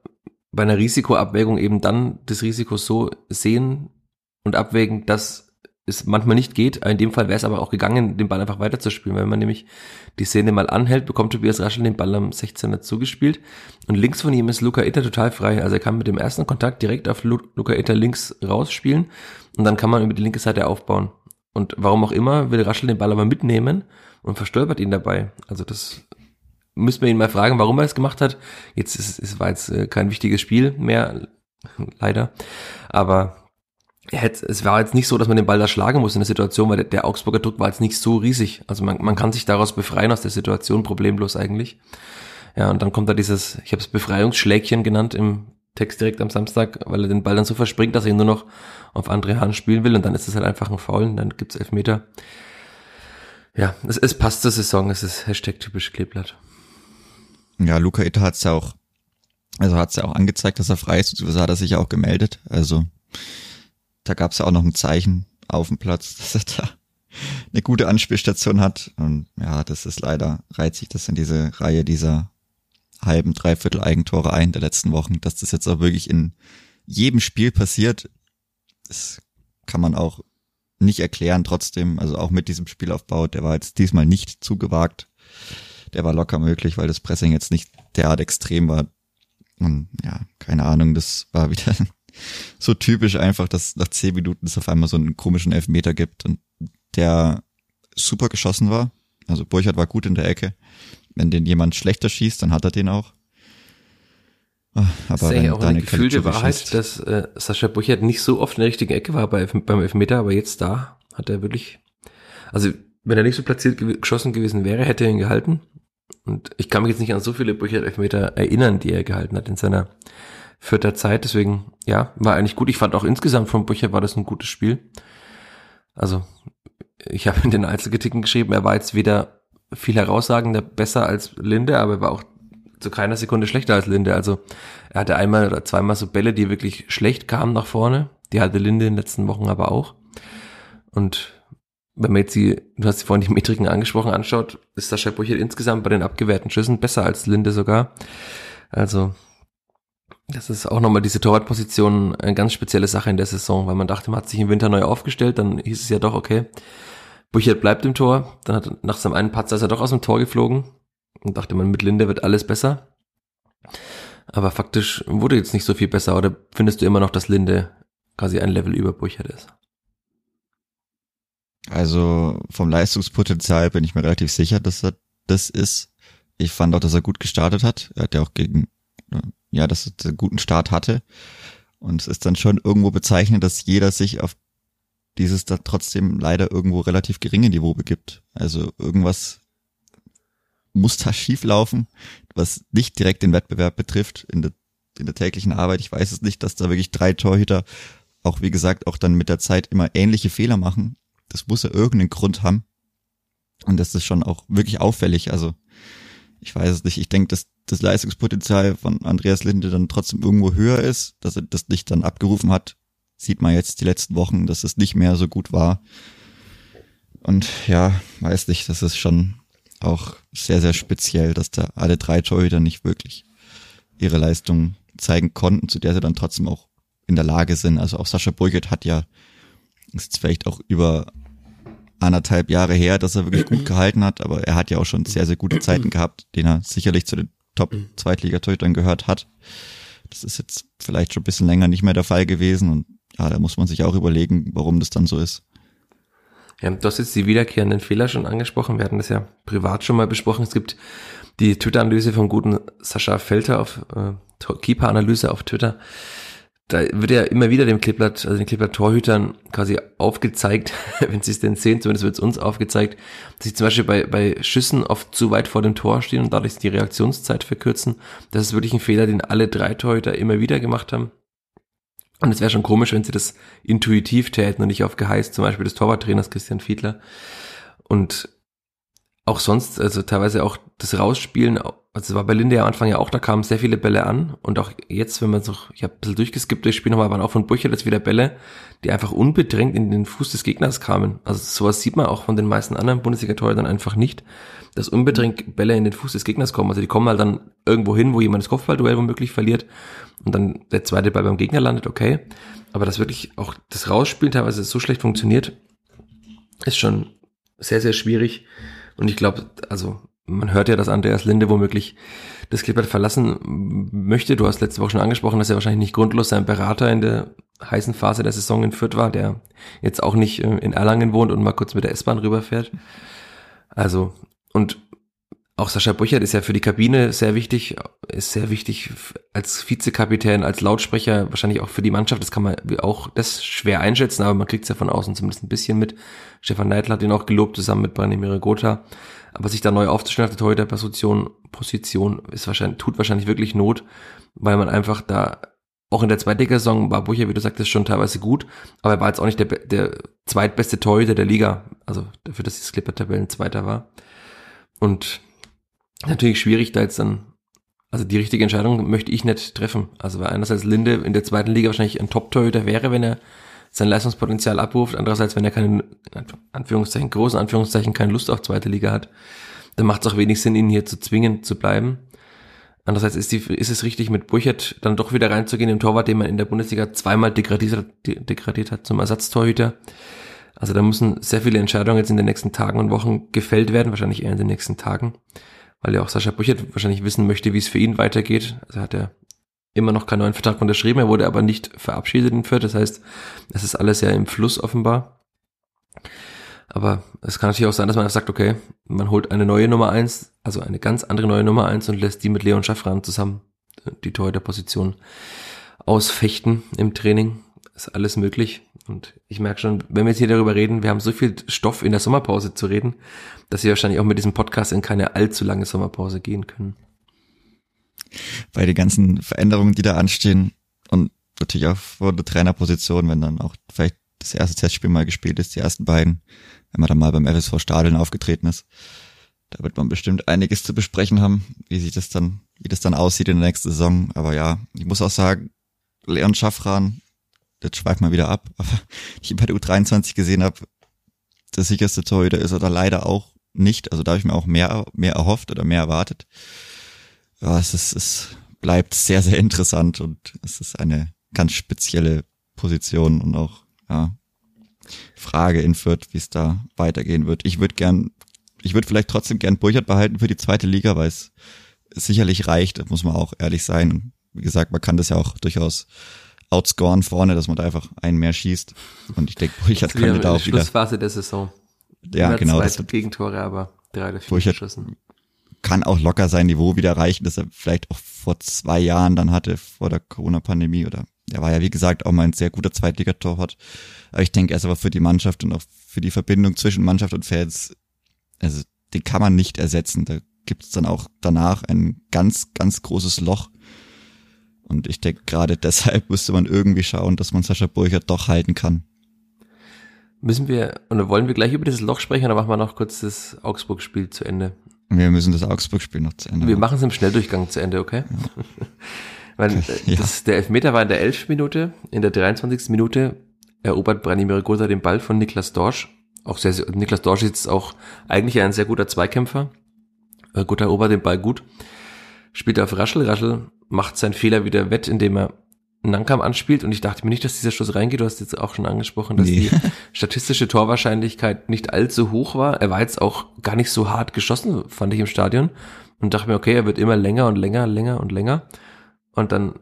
bei einer Risikoabwägung eben dann das Risiko so sehen und abwägen, dass es manchmal nicht geht. In dem Fall wäre es aber auch gegangen, den Ball einfach weiterzuspielen. Wenn man nämlich die Szene mal anhält, bekommt Tobias Raschel den Ball am 16er zugespielt und links von ihm ist Luca Itter total frei. Also er kann mit dem ersten Kontakt direkt auf Luca Itter links rausspielen und dann kann man über die linke Seite aufbauen. Und warum auch immer will Raschel den Ball aber mitnehmen und verstolpert ihn dabei. Also das müssen wir ihn mal fragen, warum er es gemacht hat. Jetzt ist es war jetzt äh, kein wichtiges Spiel mehr, leider. Aber er hätte, es war jetzt nicht so, dass man den Ball da schlagen muss in der Situation, weil der, der Augsburger Druck war jetzt nicht so riesig. Also man, man kann sich daraus befreien aus der Situation, problemlos eigentlich. Ja, und dann kommt da dieses, ich habe es Befreiungsschlägchen genannt im Text direkt am Samstag, weil er den Ball dann so verspringt, dass er ihn nur noch auf andere Hand spielen will und dann ist es halt einfach ein Foul und dann gibt's Elfmeter. Ja, es, es passt zur Saison, es ist Hashtag typisch Kleeblatt. Ja, Luca Itter hat's ja auch, also hat's ja auch angezeigt, dass er frei ist, so hat er sich ja auch gemeldet. Also da gab es ja auch noch ein Zeichen auf dem Platz, dass er da eine gute Anspielstation hat. Und ja, das ist leider, reiht sich das in diese Reihe dieser halben, dreiviertel Eigentore ein der letzten Wochen, dass das jetzt auch wirklich in jedem Spiel passiert. Das kann man auch nicht erklären trotzdem. Also auch mit diesem Spielaufbau, der war jetzt diesmal nicht zu gewagt. Der war locker möglich, weil das Pressing jetzt nicht derart extrem war. Und ja, keine Ahnung, das war wieder so typisch einfach, dass nach zehn Minuten es auf einmal so einen komischen Elfmeter gibt und der super geschossen war. Also Burchard war gut in der Ecke. Wenn den jemand schlechter schießt, dann hat er den auch. Ah, aber das ist auch eine gefühlte Wahrheit, schießt, dass äh, Sascha Burchard nicht so oft in der richtigen Ecke war bei, beim Elfmeter, aber jetzt da hat er wirklich, also wenn er nicht so platziert gew geschossen gewesen wäre, hätte er ihn gehalten. Und ich kann mich jetzt nicht an so viele Burchard Elfmeter erinnern, die er gehalten hat in seiner vierter Zeit. Deswegen, ja, war eigentlich gut. Ich fand auch insgesamt von Bücher war das ein gutes Spiel. Also, ich habe in den Einzelkritiken geschrieben, er war jetzt weder viel herausragender besser als Linde, aber er war auch zu keiner Sekunde schlechter als Linde. Also er hatte einmal oder zweimal so Bälle, die wirklich schlecht kamen nach vorne. Die hatte Linde in den letzten Wochen aber auch. Und wenn man jetzt die, du hast vorhin die Metriken angesprochen, anschaut, ist Sascha Buchert insgesamt bei den abgewehrten Schüssen besser als Linde sogar. Also das ist auch nochmal diese Torwartposition eine ganz spezielle Sache in der Saison, weil man dachte, man hat sich im Winter neu aufgestellt, dann hieß es ja doch, okay, Buchert bleibt im Tor, dann hat nach seinem einen Patzer ist er doch aus dem Tor geflogen und dachte man, mit Linde wird alles besser. Aber faktisch wurde jetzt nicht so viel besser, oder findest du immer noch, dass Linde quasi ein Level über Buchert ist? Also vom Leistungspotenzial bin ich mir relativ sicher, dass er das ist. Ich fand auch, dass er gut gestartet hat. Er hat ja auch gegen ja, dass es einen guten Start hatte. Und es ist dann schon irgendwo bezeichnend, dass jeder sich auf dieses da trotzdem leider irgendwo relativ geringe Niveau begibt. Also irgendwas muss da schief laufen, was nicht direkt den Wettbewerb betrifft in der, in der täglichen Arbeit. Ich weiß es nicht, dass da wirklich drei Torhüter auch, wie gesagt, auch dann mit der Zeit immer ähnliche Fehler machen. Das muss ja irgendeinen Grund haben. Und das ist schon auch wirklich auffällig. Also ich weiß es nicht. Ich denke, dass das Leistungspotenzial von Andreas Linde dann trotzdem irgendwo höher ist, dass er das nicht dann abgerufen hat, sieht man jetzt die letzten Wochen, dass es nicht mehr so gut war. Und ja, weiß nicht, das ist schon auch sehr, sehr speziell, dass da alle drei Torhüter nicht wirklich ihre Leistung zeigen konnten, zu der sie dann trotzdem auch in der Lage sind. Also auch Sascha Burgert hat ja, ist vielleicht auch über anderthalb Jahre her, dass er wirklich gut gehalten hat, aber er hat ja auch schon sehr, sehr gute Zeiten gehabt, den er sicherlich zu den Top-Zweitligatorhütern gehört hat. Das ist jetzt vielleicht schon ein bisschen länger nicht mehr der Fall gewesen und ja, da muss man sich auch überlegen, warum das dann so ist. Ja, du hast jetzt die wiederkehrenden Fehler schon angesprochen. Wir hatten das ja privat schon mal besprochen. Es gibt die Twitter-Analyse vom guten Sascha Felter auf äh, Keeper-Analyse auf Twitter. Da wird ja immer wieder dem Kleeblatt, also den Kleeblatt-Torhütern quasi aufgezeigt, wenn sie es denn sehen, zumindest wird es uns aufgezeigt, dass sie zum Beispiel bei, bei Schüssen oft zu weit vor dem Tor stehen und dadurch die Reaktionszeit verkürzen. Das ist wirklich ein Fehler, den alle drei Torhüter immer wieder gemacht haben. Und es wäre schon komisch, wenn sie das intuitiv täten und nicht auf Geheiß, zum Beispiel des Torwarttrainers Christian Fiedler. Und auch sonst, also teilweise auch das Rausspielen, also es war bei Linde am Anfang ja auch, da kamen sehr viele Bälle an und auch jetzt, wenn man so, ich habe ein bisschen durchgeskippt durchs Spiel nochmal, waren auch von Burcher jetzt wieder Bälle, die einfach unbedrängt in den Fuß des Gegners kamen. Also sowas sieht man auch von den meisten anderen Bundesliga-Torhütern einfach nicht, dass unbedrängt Bälle in den Fuß des Gegners kommen. Also die kommen halt dann irgendwo hin, wo jemand das Kopfballduell womöglich verliert und dann der zweite Ball beim Gegner landet, okay. Aber das wirklich auch das Rausspielen teilweise so schlecht funktioniert, ist schon sehr, sehr schwierig. Und ich glaube, also man hört ja, dass Andreas Linde womöglich das Klippert verlassen möchte. Du hast letzte Woche schon angesprochen, dass er wahrscheinlich nicht grundlos sein Berater in der heißen Phase der Saison in Fürth war, der jetzt auch nicht äh, in Erlangen wohnt und mal kurz mit der S-Bahn rüberfährt. Also, und auch Sascha Brüchert ist ja für die Kabine sehr wichtig, ist sehr wichtig als Vizekapitän, als Lautsprecher, wahrscheinlich auch für die Mannschaft. Das kann man auch das schwer einschätzen, aber man kriegt es ja von außen zumindest ein bisschen mit. Stefan Neidl hat ihn auch gelobt, zusammen mit Branimir Gotha. Aber sich da neu aufzustellen auf der Torhüter-Position, Position, ist wahrscheinlich, tut wahrscheinlich wirklich Not, weil man einfach da, auch in der Zweitliga-Saison war Bucher, wie du sagtest, schon teilweise gut, aber er war jetzt auch nicht der, der zweitbeste Torhüter der Liga, also dafür, dass das Clipper-Tabellen Zweiter war. Und natürlich schwierig, da jetzt dann, also die richtige Entscheidung möchte ich nicht treffen. Also weil einerseits Linde in der zweiten Liga wahrscheinlich ein Top-Torhüter wäre, wenn er sein Leistungspotenzial abruft, andererseits, wenn er keinen, Anführungszeichen, großen Anführungszeichen, keine Lust auf zweite Liga hat, dann macht es auch wenig Sinn, ihn hier zu zwingen, zu bleiben. Andererseits ist, die, ist es richtig, mit Burchert dann doch wieder reinzugehen, im Torwart, den man in der Bundesliga zweimal degradiert, degradiert hat zum Ersatztorhüter. Also da müssen sehr viele Entscheidungen jetzt in den nächsten Tagen und Wochen gefällt werden, wahrscheinlich eher in den nächsten Tagen weil ja auch Sascha Brüchert wahrscheinlich wissen möchte, wie es für ihn weitergeht. Also hat er immer noch keinen neuen Vertrag unterschrieben, er wurde aber nicht verabschiedet in Fürth. Das heißt, es ist alles ja im Fluss offenbar. Aber es kann natürlich auch sein, dass man sagt, okay, man holt eine neue Nummer eins, also eine ganz andere neue Nummer eins und lässt die mit Leon Schaffran zusammen die Torhüter-Position ausfechten im Training. Ist alles möglich. Und ich merke schon, wenn wir jetzt hier darüber reden, wir haben so viel Stoff in der Sommerpause zu reden, dass wir wahrscheinlich auch mit diesem Podcast in keine allzu lange Sommerpause gehen können. Bei den ganzen Veränderungen, die da anstehen und natürlich auch vor der Trainerposition, wenn dann auch vielleicht das erste Testspiel mal gespielt ist, die ersten beiden, wenn man dann mal beim FSV Stadion aufgetreten ist, da wird man bestimmt einiges zu besprechen haben, wie sich das dann, wie das dann aussieht in der nächsten Saison. Aber ja, ich muss auch sagen, Leon Schaffran jetzt schweift mal wieder ab, aber ich bei der U23 gesehen habe, der sicherste Torhüter ist er leider auch nicht. Also da habe ich mir auch mehr, mehr erhofft oder mehr erwartet. Ja, es ist, es bleibt sehr, sehr interessant und es ist eine ganz spezielle Position und auch, ja, Frage in Fürth, wie es da weitergehen wird. Ich würde gern, ich würde vielleicht trotzdem gern Burchard behalten für die zweite Liga, weil es sicherlich reicht, muss man auch ehrlich sein. wie gesagt, man kann das ja auch durchaus outscoren vorne, dass man da einfach einen mehr schießt. Und ich denke, Burchard könnte da auch wieder. Schlussphase der Saison. Ja, genau. Zwei das Gegentore, aber drei oder vier Burchard geschossen. Kann auch locker sein Niveau wieder erreichen, dass er vielleicht auch vor zwei Jahren dann hatte, vor der Corona-Pandemie oder er war ja, wie gesagt, auch mal ein sehr guter Zweitligatorwart. Aber ich denke, er ist aber für die Mannschaft und auch für die Verbindung zwischen Mannschaft und Fans, also den kann man nicht ersetzen. Da gibt es dann auch danach ein ganz, ganz großes Loch. Und ich denke, gerade deshalb müsste man irgendwie schauen, dass man Sascha Burchert doch halten kann. Müssen wir, und wollen wir gleich über dieses Loch sprechen, oder machen wir noch kurz das Augsburg-Spiel zu Ende? Wir müssen das Augsburg-Spiel noch zu Ende Wir machen es im Schnelldurchgang zu Ende, okay? Ja. Weil äh, ja. das, der Elfmeter war in der 11. Minute, in der 23. Minute erobert Branimir Gotha den Ball von Niklas Dorsch. Auch sehr, sehr Niklas Dorsch ist jetzt auch eigentlich ein sehr guter Zweikämpfer. Äh, Gotha erobert den Ball gut spielt auf Raschel. Raschel macht seinen Fehler wieder wett, indem er Nankam anspielt und ich dachte mir nicht, dass dieser Schuss reingeht. Du hast jetzt auch schon angesprochen, dass nee. die statistische Torwahrscheinlichkeit nicht allzu hoch war. Er war jetzt auch gar nicht so hart geschossen, fand ich im Stadion und dachte mir, okay, er wird immer länger und länger, länger und länger und dann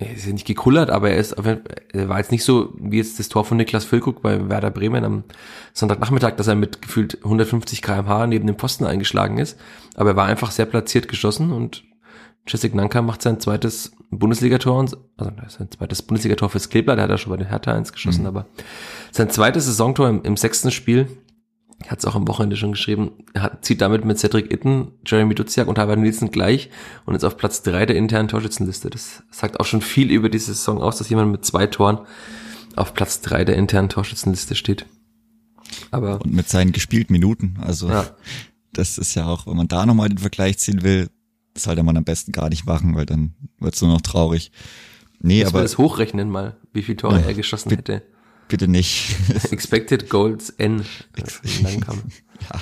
er ist ja nicht gekullert, aber er ist, er war jetzt nicht so wie jetzt das Tor von Niklas Füllkrug bei Werder Bremen am Sonntagnachmittag, dass er mit gefühlt 150 kmh neben dem Posten eingeschlagen ist. Aber er war einfach sehr platziert geschossen und Jessic Nanka macht sein zweites Bundesligator, also sein zweites Bundesligator fürs Klebler, der hat ja schon bei den Hertha eins geschossen, mhm. aber sein zweites Saisontor im, im sechsten Spiel hat es auch am Wochenende schon geschrieben, er hat, zieht damit mit Cedric Itten, Jeremy Duziak und Harvard Nielsen gleich und ist auf Platz drei der internen Torschützenliste. Das sagt auch schon viel über diese Saison aus, dass jemand mit zwei Toren auf Platz drei der internen Torschützenliste steht. Aber und mit seinen gespielten Minuten, also ja. das ist ja auch, wenn man da nochmal den Vergleich ziehen will, sollte man am besten gar nicht machen, weil dann wird's nur noch traurig. Nee, Muss aber das hochrechnen mal, wie viel Tore ja, er geschossen hätte. Bitte nicht. Expected Goals N. ja.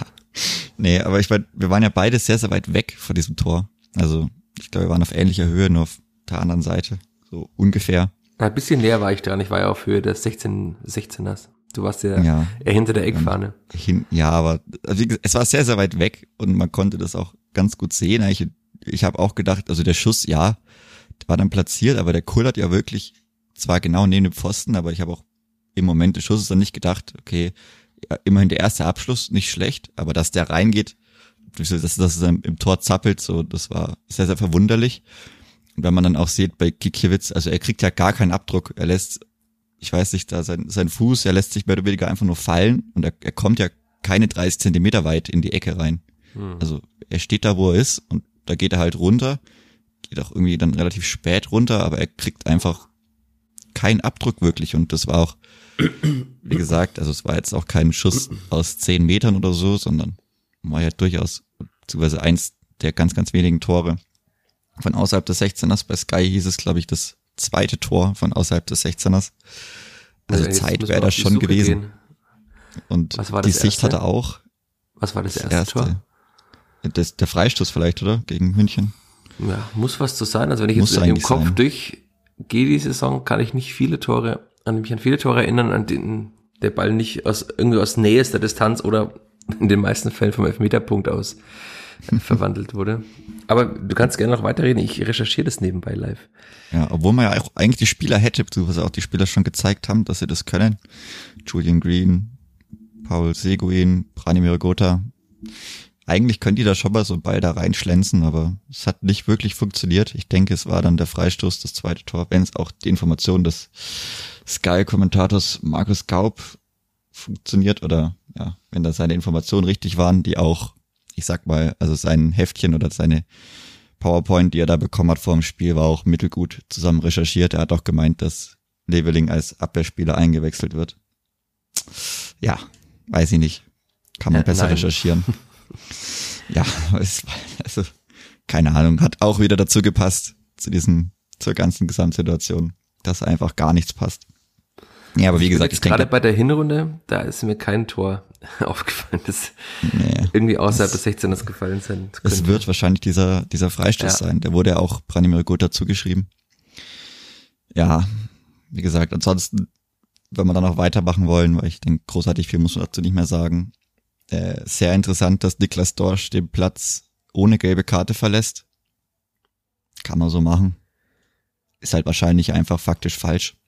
Nee, aber ich war, wir waren ja beide sehr, sehr weit weg von diesem Tor. Also, ich glaube, wir waren auf ähnlicher Höhe, nur auf der anderen Seite. So ungefähr. Ein bisschen näher war ich dran. Ich war ja auf Höhe des 16, 16ers. Du warst ja, ja hinter der Eckfahne. Hin, ja, aber also, es war sehr, sehr weit weg und man konnte das auch ganz gut sehen. Ich, ich habe auch gedacht, also der Schuss, ja, war dann platziert, aber der kullert ja wirklich zwar genau neben dem Pfosten, aber ich habe auch im Moment des Schusses dann nicht gedacht, okay, ja, immerhin der erste Abschluss, nicht schlecht, aber dass der reingeht, dass, dass es im Tor zappelt, so, das war sehr, sehr verwunderlich. Und wenn man dann auch sieht bei Kikiewicz, also er kriegt ja gar keinen Abdruck, er lässt, ich weiß nicht, da sein, sein Fuß, er lässt sich mehr oder weniger einfach nur fallen und er, er kommt ja keine 30 Zentimeter weit in die Ecke rein. Hm. Also er steht da, wo er ist und da geht er halt runter, geht auch irgendwie dann relativ spät runter, aber er kriegt einfach keinen Abdruck wirklich und das war auch wie gesagt, also es war jetzt auch kein Schuss aus zehn Metern oder so, sondern war ja durchaus, beziehungsweise eins der ganz, ganz wenigen Tore von außerhalb des 16ers. Bei Sky hieß es, glaube ich, das zweite Tor von außerhalb des 16ers. Also ja, Zeit wäre das schon Suche gewesen. Gehen. Und die Sicht hatte auch. Was war das, das erste, erste, Tor? Das, der Freistoß vielleicht, oder? Gegen München. Ja, muss was zu sein. Also wenn ich jetzt im Kopf sein. durchgehe die Saison, kann ich nicht viele Tore an mich an viele Tore erinnern, an denen der Ball nicht aus irgendwie aus nähester Distanz oder in den meisten Fällen vom Elfmeterpunkt aus verwandelt wurde. Aber du kannst gerne noch weiterreden, ich recherchiere das nebenbei live. Ja, obwohl man ja auch eigentlich die Spieler hätte, beziehungsweise auch die Spieler schon gezeigt haben, dass sie das können. Julian Green, Paul Seguin, Branimir Gotha. Eigentlich können die da schon mal so einen Ball da reinschlänzen, aber es hat nicht wirklich funktioniert. Ich denke, es war dann der Freistoß, das zweite Tor, wenn es auch die Information des Sky-Kommentators Markus Gaub funktioniert oder ja, wenn da seine Informationen richtig waren, die auch, ich sag mal, also sein Heftchen oder seine PowerPoint, die er da bekommen hat vor dem Spiel, war auch mittelgut zusammen recherchiert. Er hat auch gemeint, dass Leveling als Abwehrspieler eingewechselt wird. Ja, weiß ich nicht. Kann man ja, besser nein. recherchieren. ja, es, also keine Ahnung, hat auch wieder dazu gepasst zu diesem zur ganzen Gesamtsituation, dass einfach gar nichts passt. Ja, aber wie gesagt, ich gerade bei der Hinrunde, da ist mir kein Tor aufgefallen, das nee, irgendwie außerhalb des 16ers gefallen sein Es wird wahrscheinlich dieser, dieser Freistoß ja. sein. Der wurde ja auch Branimir gut dazu geschrieben. Ja, wie gesagt, ansonsten, wenn wir dann noch weitermachen wollen, weil ich denke, großartig viel muss man dazu nicht mehr sagen. Äh, sehr interessant, dass Niklas Dorsch den Platz ohne gelbe Karte verlässt. Kann man so machen ist halt wahrscheinlich einfach faktisch falsch.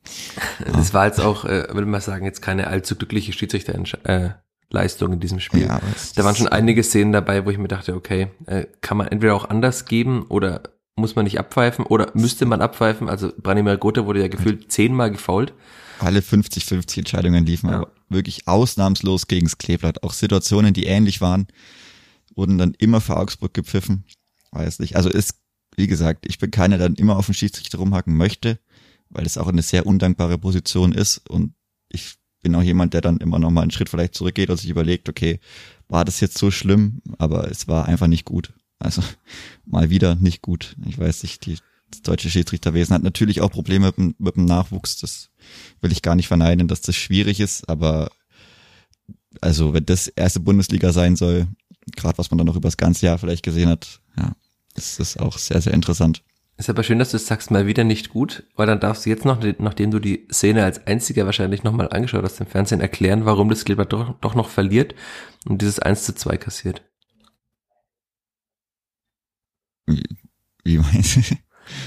Das ja. war jetzt auch, äh, würde man sagen, jetzt keine allzu glückliche Schiedsrichterleistung äh, in diesem Spiel. Ja, da waren schon einige Szenen dabei, wo ich mir dachte, okay, äh, kann man entweder auch anders geben oder muss man nicht abpfeifen oder müsste man abpfeifen? Also Branimir Gotha wurde ja gefühlt zehnmal gefault. Alle 50-50 Entscheidungen liefen, ja. aber wirklich ausnahmslos gegens Kleeblatt. Auch Situationen, die ähnlich waren, wurden dann immer für Augsburg gepfiffen. Weiß nicht. Also es wie gesagt, ich bin keiner, der dann immer auf den Schiedsrichter rumhacken möchte, weil es auch eine sehr undankbare Position ist und ich bin auch jemand, der dann immer noch mal einen Schritt vielleicht zurückgeht und sich überlegt, okay, war das jetzt so schlimm, aber es war einfach nicht gut. Also mal wieder nicht gut. Ich weiß nicht, die, das deutsche Schiedsrichterwesen hat natürlich auch Probleme mit dem, mit dem Nachwuchs. Das will ich gar nicht verneinen, dass das schwierig ist, aber also wenn das erste Bundesliga sein soll, gerade was man dann noch über das ganze Jahr vielleicht gesehen hat, ja, ist das auch sehr, sehr interessant. Ist aber schön, dass du es sagst, mal wieder nicht gut, weil dann darfst du jetzt noch, nachdem du die Szene als einziger wahrscheinlich nochmal angeschaut hast im Fernsehen, erklären, warum das Kleber doch, doch noch verliert und dieses 1 zu 2 kassiert. Wie, wie meinst du?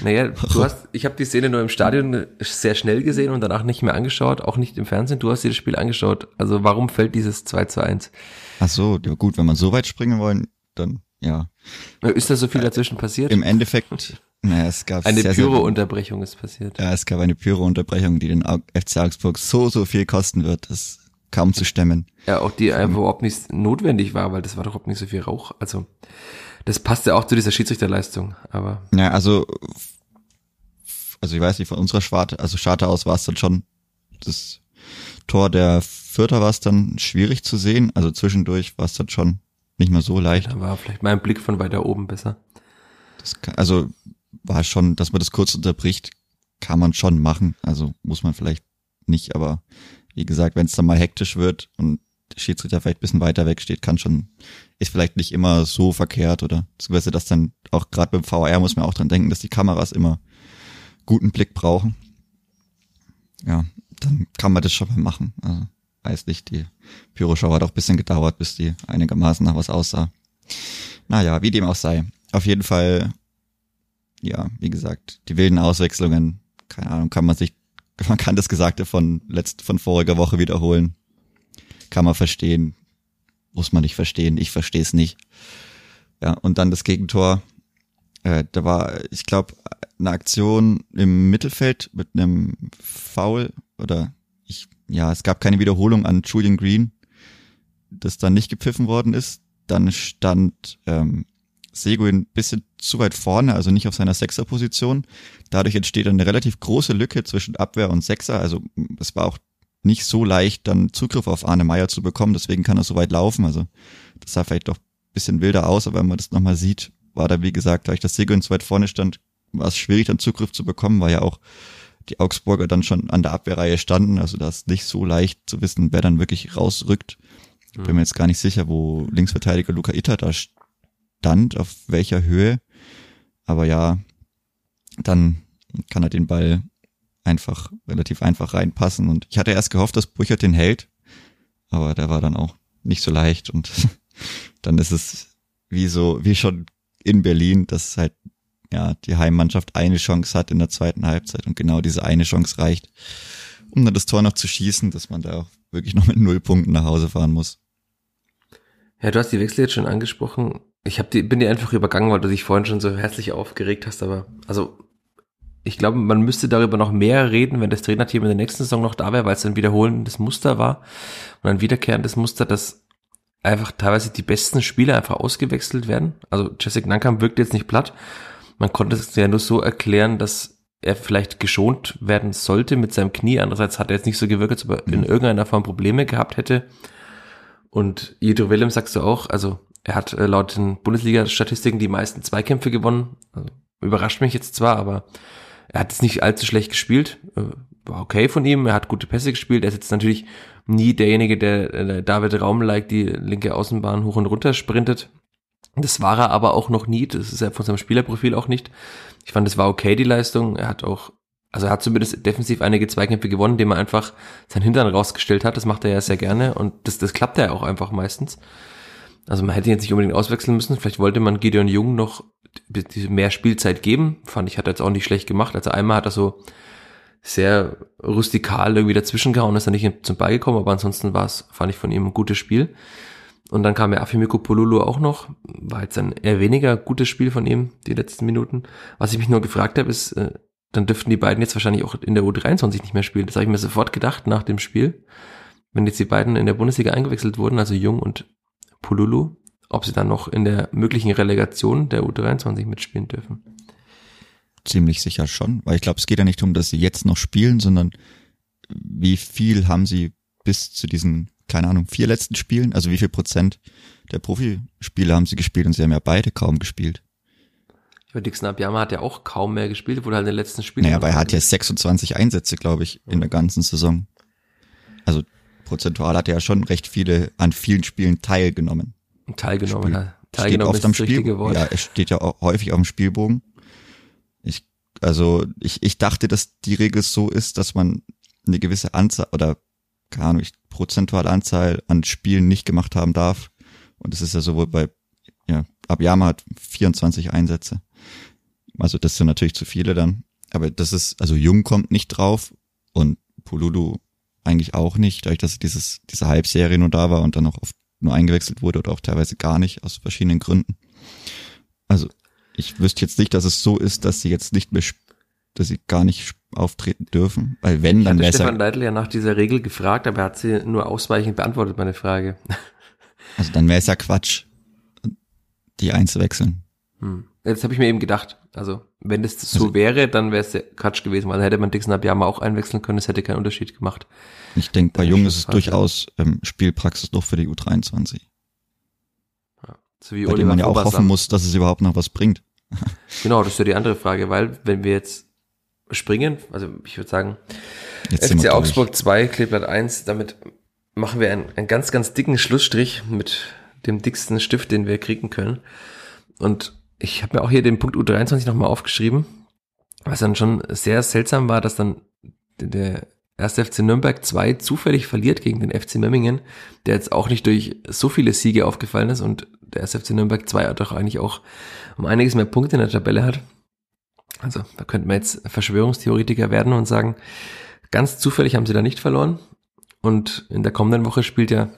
Naja, du hast, ich habe die Szene nur im Stadion sehr schnell gesehen und danach nicht mehr angeschaut, auch nicht im Fernsehen. Du hast dir das Spiel angeschaut. Also warum fällt dieses 2 zu 1? Ach so, ja gut, wenn man so weit springen wollen, dann ja. Ist da so viel dazwischen passiert? Im Endeffekt, naja, es gab eine Pyro-Unterbrechung ist passiert. Ja, es gab eine Pyro-Unterbrechung, die den FC Augsburg so, so viel kosten wird, das kaum zu stemmen. Ja, auch die einfach überhaupt nicht notwendig war, weil das war doch überhaupt nicht so viel Rauch. Also das passte auch zu dieser Schiedsrichterleistung, aber. Ja, also, also ich weiß nicht, von unserer Schwarte, also Scharte aus war es dann schon das Tor der Vierter war es dann schwierig zu sehen. Also zwischendurch war es dann schon nicht mehr so leicht. Da war vielleicht mein Blick von weiter oben besser. Kann, also war schon, dass man das kurz unterbricht, kann man schon machen. Also muss man vielleicht nicht, aber wie gesagt, wenn es dann mal hektisch wird und Schiedsrichter vielleicht ein bisschen weiter weg steht, kann schon, ist vielleicht nicht immer so verkehrt oder beziehungsweise das dann auch gerade beim VR muss man auch dran denken, dass die Kameras immer guten Blick brauchen. Ja, dann kann man das schon mal machen. Also weiß nicht, die Pyroshow hat auch ein bisschen gedauert, bis die einigermaßen nach was aussah. Naja, wie dem auch sei. Auf jeden Fall, ja, wie gesagt, die wilden Auswechslungen, keine Ahnung, kann man sich, man kann das Gesagte von letzt, von voriger Woche wiederholen kann man verstehen, muss man nicht verstehen, ich verstehe es nicht. Ja, und dann das Gegentor. Äh, da war, ich glaube, eine Aktion im Mittelfeld mit einem Foul oder ich, ja, es gab keine Wiederholung an Julian Green, das dann nicht gepfiffen worden ist. Dann stand ähm, Seguin ein bisschen zu weit vorne, also nicht auf seiner Sechserposition. Dadurch entsteht eine relativ große Lücke zwischen Abwehr und Sechser. Also es war auch nicht so leicht, dann Zugriff auf Arne Meyer zu bekommen. Deswegen kann er so weit laufen. Also das sah vielleicht doch bisschen wilder aus, aber wenn man das nochmal sieht, war da, wie gesagt, da ich das Seguin zu weit vorne stand, war es schwierig, dann Zugriff zu bekommen, weil ja auch die Augsburger dann schon an der Abwehrreihe standen. Also da ist nicht so leicht zu wissen, wer dann wirklich rausrückt. Ich bin mir jetzt gar nicht sicher, wo Linksverteidiger Luca Itter da stand, auf welcher Höhe. Aber ja, dann kann er den Ball einfach, relativ einfach reinpassen. Und ich hatte erst gehofft, dass Brüchert den hält, aber der war dann auch nicht so leicht und dann ist es wie so, wie schon in Berlin, dass halt ja die Heimmannschaft eine Chance hat in der zweiten Halbzeit und genau diese eine Chance reicht, um dann das Tor noch zu schießen, dass man da auch wirklich noch mit null Punkten nach Hause fahren muss. Ja, du hast die Wechsel jetzt schon angesprochen. Ich hab die, bin dir einfach übergangen, weil du dich vorhin schon so herzlich aufgeregt hast, aber also ich glaube, man müsste darüber noch mehr reden, wenn das Trainerteam in der nächsten Saison noch da wäre, weil es ein wiederholendes Muster war und ein wiederkehrendes Muster, dass einfach teilweise die besten Spieler einfach ausgewechselt werden. Also Jessica Nankam wirkt jetzt nicht platt. Man konnte es ja nur so erklären, dass er vielleicht geschont werden sollte mit seinem Knie. Andererseits hat er jetzt nicht so gewirkt, als ob er in mhm. irgendeiner Form Probleme gehabt hätte. Und Jedro Willem sagst du auch, also er hat äh, laut den Bundesliga-Statistiken die meisten Zweikämpfe gewonnen. Also, überrascht mich jetzt zwar, aber er hat es nicht allzu schlecht gespielt, äh, war okay von ihm, er hat gute Pässe gespielt, er ist jetzt natürlich nie derjenige, der, der David Raum-like die linke Außenbahn hoch und runter sprintet. Das war er aber auch noch nie, das ist ja von seinem Spielerprofil auch nicht. Ich fand, es war okay, die Leistung. Er hat auch, also er hat zumindest defensiv einige Zweikämpfe gewonnen, indem er einfach sein Hintern rausgestellt hat. Das macht er ja sehr gerne und das, das klappt ja auch einfach meistens. Also man hätte ihn jetzt nicht unbedingt auswechseln müssen. Vielleicht wollte man Gideon Jung noch mehr Spielzeit geben. Fand ich, hat er jetzt auch nicht schlecht gemacht. Also einmal hat er so sehr rustikal irgendwie dazwischen gehauen, ist er nicht zum Ball gekommen, aber ansonsten war es, fand ich von ihm ein gutes Spiel. Und dann kam ja Afimiko Polulu auch noch, war jetzt ein eher weniger gutes Spiel von ihm, die letzten Minuten. Was ich mich nur gefragt habe, ist, äh, dann dürften die beiden jetzt wahrscheinlich auch in der U23 nicht mehr spielen. Das habe ich mir sofort gedacht nach dem Spiel. Wenn jetzt die beiden in der Bundesliga eingewechselt wurden, also Jung und Pululu, ob sie dann noch in der möglichen Relegation der U23 mitspielen dürfen. Ziemlich sicher schon, weil ich glaube, es geht ja nicht darum, dass sie jetzt noch spielen, sondern wie viel haben sie bis zu diesen, keine Ahnung, vier letzten Spielen, also wie viel Prozent der Profispiele haben sie gespielt und sie haben ja beide kaum gespielt. Ja, Dixon Abiyama hat ja auch kaum mehr gespielt, wurde halt in den letzten Spielen. Naja, aber er hat ja 26 Einsätze, glaube ich, in der ganzen Saison. Also prozentual hat er ja schon recht viele, an vielen Spielen teilgenommen. Teilgenommen, Spiel, ja. Teilgenommen steht oft am Spiel, Ja, es steht ja auch häufig auf dem Spielbogen. Ich, also, ich, ich dachte, dass die Regel so ist, dass man eine gewisse Anzahl oder, keine Ahnung, prozentuale Anzahl an Spielen nicht gemacht haben darf. Und das ist ja sowohl bei, ja, Abiyama hat 24 Einsätze. Also das sind natürlich zu viele dann. Aber das ist, also Jung kommt nicht drauf und Pululu eigentlich auch nicht, dadurch, dass dieses, diese Halbserie nur da war und dann auch oft nur eingewechselt wurde oder auch teilweise gar nicht, aus verschiedenen Gründen. Also ich wüsste jetzt nicht, dass es so ist, dass sie jetzt nicht mehr, dass sie gar nicht auftreten dürfen, weil wenn, dann wäre Stefan Leitl ja nach dieser Regel gefragt, aber er hat sie nur ausweichend beantwortet, meine Frage. Also dann wäre es ja Quatsch, die einzuwechseln. Hm. Jetzt habe ich mir eben gedacht, also wenn das so also, wäre, dann wäre es Quatsch gewesen, weil dann hätte man Dixon Abiyama auch einwechseln können, es hätte keinen Unterschied gemacht. Ich denke, bei Jungen ist es durchaus ähm, Spielpraxis noch für die U23. Ja, so wie bei dem man ja auch hoffen muss, dass es überhaupt noch was bringt. genau, das ist ja die andere Frage, weil wenn wir jetzt springen, also ich würde sagen, jetzt FC Augsburg 2, Kleeblatt 1, damit machen wir einen, einen ganz, ganz dicken Schlussstrich mit dem dicksten Stift, den wir kriegen können. Und ich habe mir auch hier den Punkt U23 nochmal aufgeschrieben, was dann schon sehr seltsam war, dass dann der erste FC Nürnberg 2 zufällig verliert gegen den FC Memmingen, der jetzt auch nicht durch so viele Siege aufgefallen ist und der erste FC Nürnberg 2 doch eigentlich auch um einiges mehr Punkte in der Tabelle hat. Also da könnten wir jetzt Verschwörungstheoretiker werden und sagen, ganz zufällig haben sie da nicht verloren. Und in der kommenden Woche spielt ja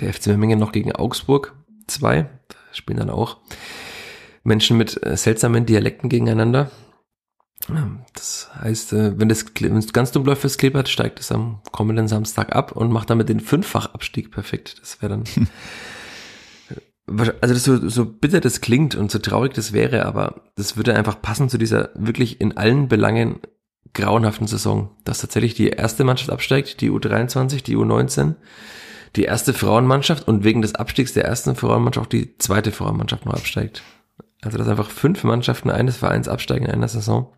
der FC Memmingen noch gegen Augsburg 2. Da spielen dann auch Menschen mit äh, seltsamen Dialekten gegeneinander. Das heißt, äh, wenn es ganz dumm läuft fürs Kleeblatt, steigt es am kommenden Samstag ab und macht damit den Fünffachabstieg perfekt. Das wäre dann. also das so, so bitter das klingt und so traurig das wäre, aber das würde einfach passen zu dieser wirklich in allen Belangen grauenhaften Saison, dass tatsächlich die erste Mannschaft absteigt, die U23, die U19, die erste Frauenmannschaft und wegen des Abstiegs der ersten Frauenmannschaft auch die zweite Frauenmannschaft noch absteigt. Also dass einfach fünf Mannschaften eines Vereins absteigen in einer Saison.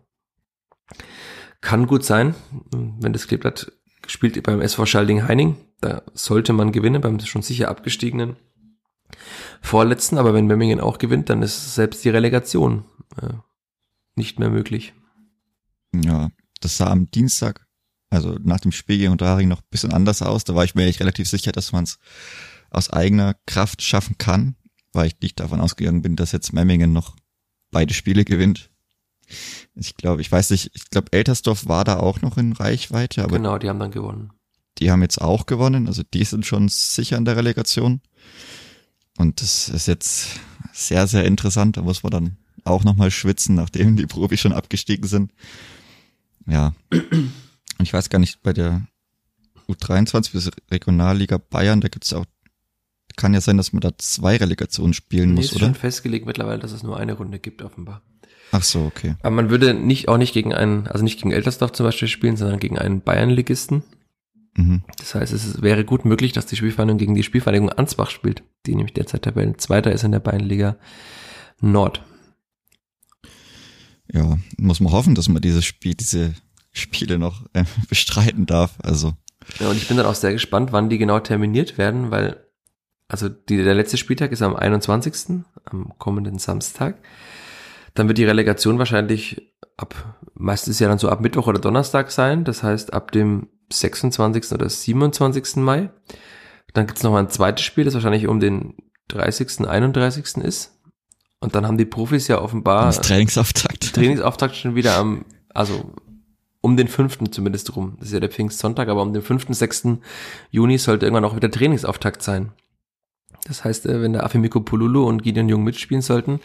Kann gut sein, wenn das Kleeblatt spielt beim SV Schalding Heining. Da sollte man gewinnen beim schon sicher abgestiegenen Vorletzten. Aber wenn Memmingen auch gewinnt, dann ist selbst die Relegation äh, nicht mehr möglich. Ja, das sah am Dienstag, also nach dem Spiel gegen Unterhaching noch ein bisschen anders aus. Da war ich mir eigentlich relativ sicher, dass man es aus eigener Kraft schaffen kann weil ich nicht davon ausgegangen bin, dass jetzt Memmingen noch beide Spiele gewinnt. Ich glaube, ich weiß nicht, ich glaube, Eltersdorf war da auch noch in Reichweite, aber. Genau, die haben dann gewonnen. Die haben jetzt auch gewonnen, also die sind schon sicher in der Relegation. Und das ist jetzt sehr, sehr interessant. Da muss man dann auch nochmal schwitzen, nachdem die Profi schon abgestiegen sind. Ja. Und ich weiß gar nicht, bei der U23 bis Regionalliga Bayern, da gibt es auch kann ja sein, dass man da zwei Relegationen spielen nee, muss, ist oder? Ist schon festgelegt mittlerweile, dass es nur eine Runde gibt, offenbar. Ach so, okay. Aber man würde nicht, auch nicht gegen einen, also nicht gegen Eltersdorf zum Beispiel spielen, sondern gegen einen Bayernligisten. Mhm. Das heißt, es wäre gut möglich, dass die Spielvereinigung gegen die Spielvereinigung Ansbach spielt, die nämlich derzeit Tabellen Zweiter ist in der Bayernliga Nord. Ja, muss man hoffen, dass man dieses Spiel, diese Spiele noch äh, bestreiten darf. Also. Ja, und ich bin dann auch sehr gespannt, wann die genau terminiert werden, weil also die, der letzte Spieltag ist am 21., am kommenden Samstag. Dann wird die Relegation wahrscheinlich ab, meistens ja dann so ab Mittwoch oder Donnerstag sein, das heißt ab dem 26. oder 27. Mai. Dann gibt's noch mal ein zweites Spiel, das wahrscheinlich um den 30., 31. ist. Und dann haben die Profis ja offenbar das Trainingsauftakt. Trainingsauftakt schon wieder am, also um den 5. zumindest rum. Das ist ja der Pfingstsonntag, aber um den 5., 6. Juni sollte irgendwann auch wieder Trainingsauftakt sein. Das heißt, äh, wenn der Afimiko Pululu und Gideon Jung mitspielen sollten,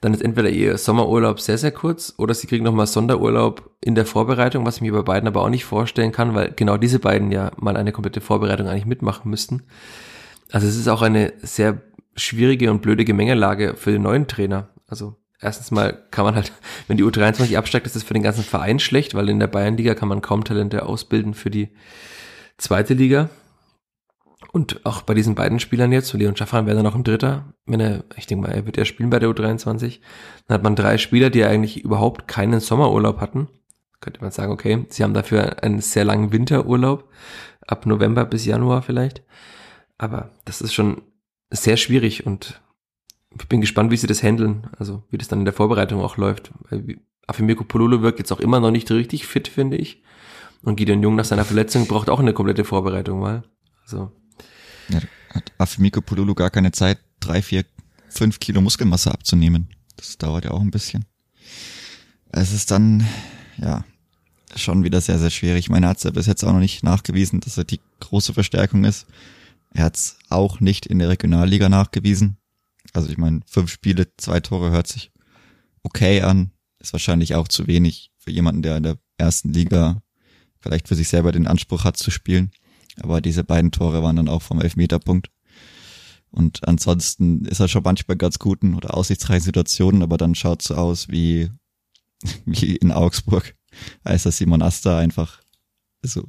dann ist entweder ihr Sommerurlaub sehr, sehr kurz oder sie kriegen nochmal Sonderurlaub in der Vorbereitung, was ich mir bei beiden aber auch nicht vorstellen kann, weil genau diese beiden ja mal eine komplette Vorbereitung eigentlich mitmachen müssten. Also es ist auch eine sehr schwierige und blöde Gemengelage für den neuen Trainer. Also erstens mal kann man halt, wenn die U23 absteigt, ist das für den ganzen Verein schlecht, weil in der Bayernliga kann man kaum Talente ausbilden für die zweite Liga. Und auch bei diesen beiden Spielern jetzt, so Leon Schaffran wäre dann noch ein Dritter, wenn er, ich denke mal, er wird ja spielen bei der U23. Dann hat man drei Spieler, die eigentlich überhaupt keinen Sommerurlaub hatten. Könnte man sagen, okay, sie haben dafür einen sehr langen Winterurlaub, ab November bis Januar vielleicht. Aber das ist schon sehr schwierig und ich bin gespannt, wie sie das handeln, also wie das dann in der Vorbereitung auch läuft. Afimiko Pololo wirkt jetzt auch immer noch nicht richtig fit, finde ich. Und Gideon Jung nach seiner Verletzung braucht auch eine komplette Vorbereitung mal. Also ja, hat Afimiko Pululu gar keine Zeit, drei, vier, fünf Kilo Muskelmasse abzunehmen. Das dauert ja auch ein bisschen. es ist dann, ja, schon wieder sehr, sehr schwierig. Ich meine, er hat bis jetzt auch noch nicht nachgewiesen, dass er die große Verstärkung ist. Er hat es auch nicht in der Regionalliga nachgewiesen. Also ich meine, fünf Spiele, zwei Tore hört sich okay an. Ist wahrscheinlich auch zu wenig für jemanden, der in der ersten Liga vielleicht für sich selber den Anspruch hat zu spielen. Aber diese beiden Tore waren dann auch vom Elfmeterpunkt. Und ansonsten ist er schon manchmal ganz guten oder aussichtsreichen Situationen, aber dann schaut so aus wie, wie in Augsburg, als er Simon Asta einfach so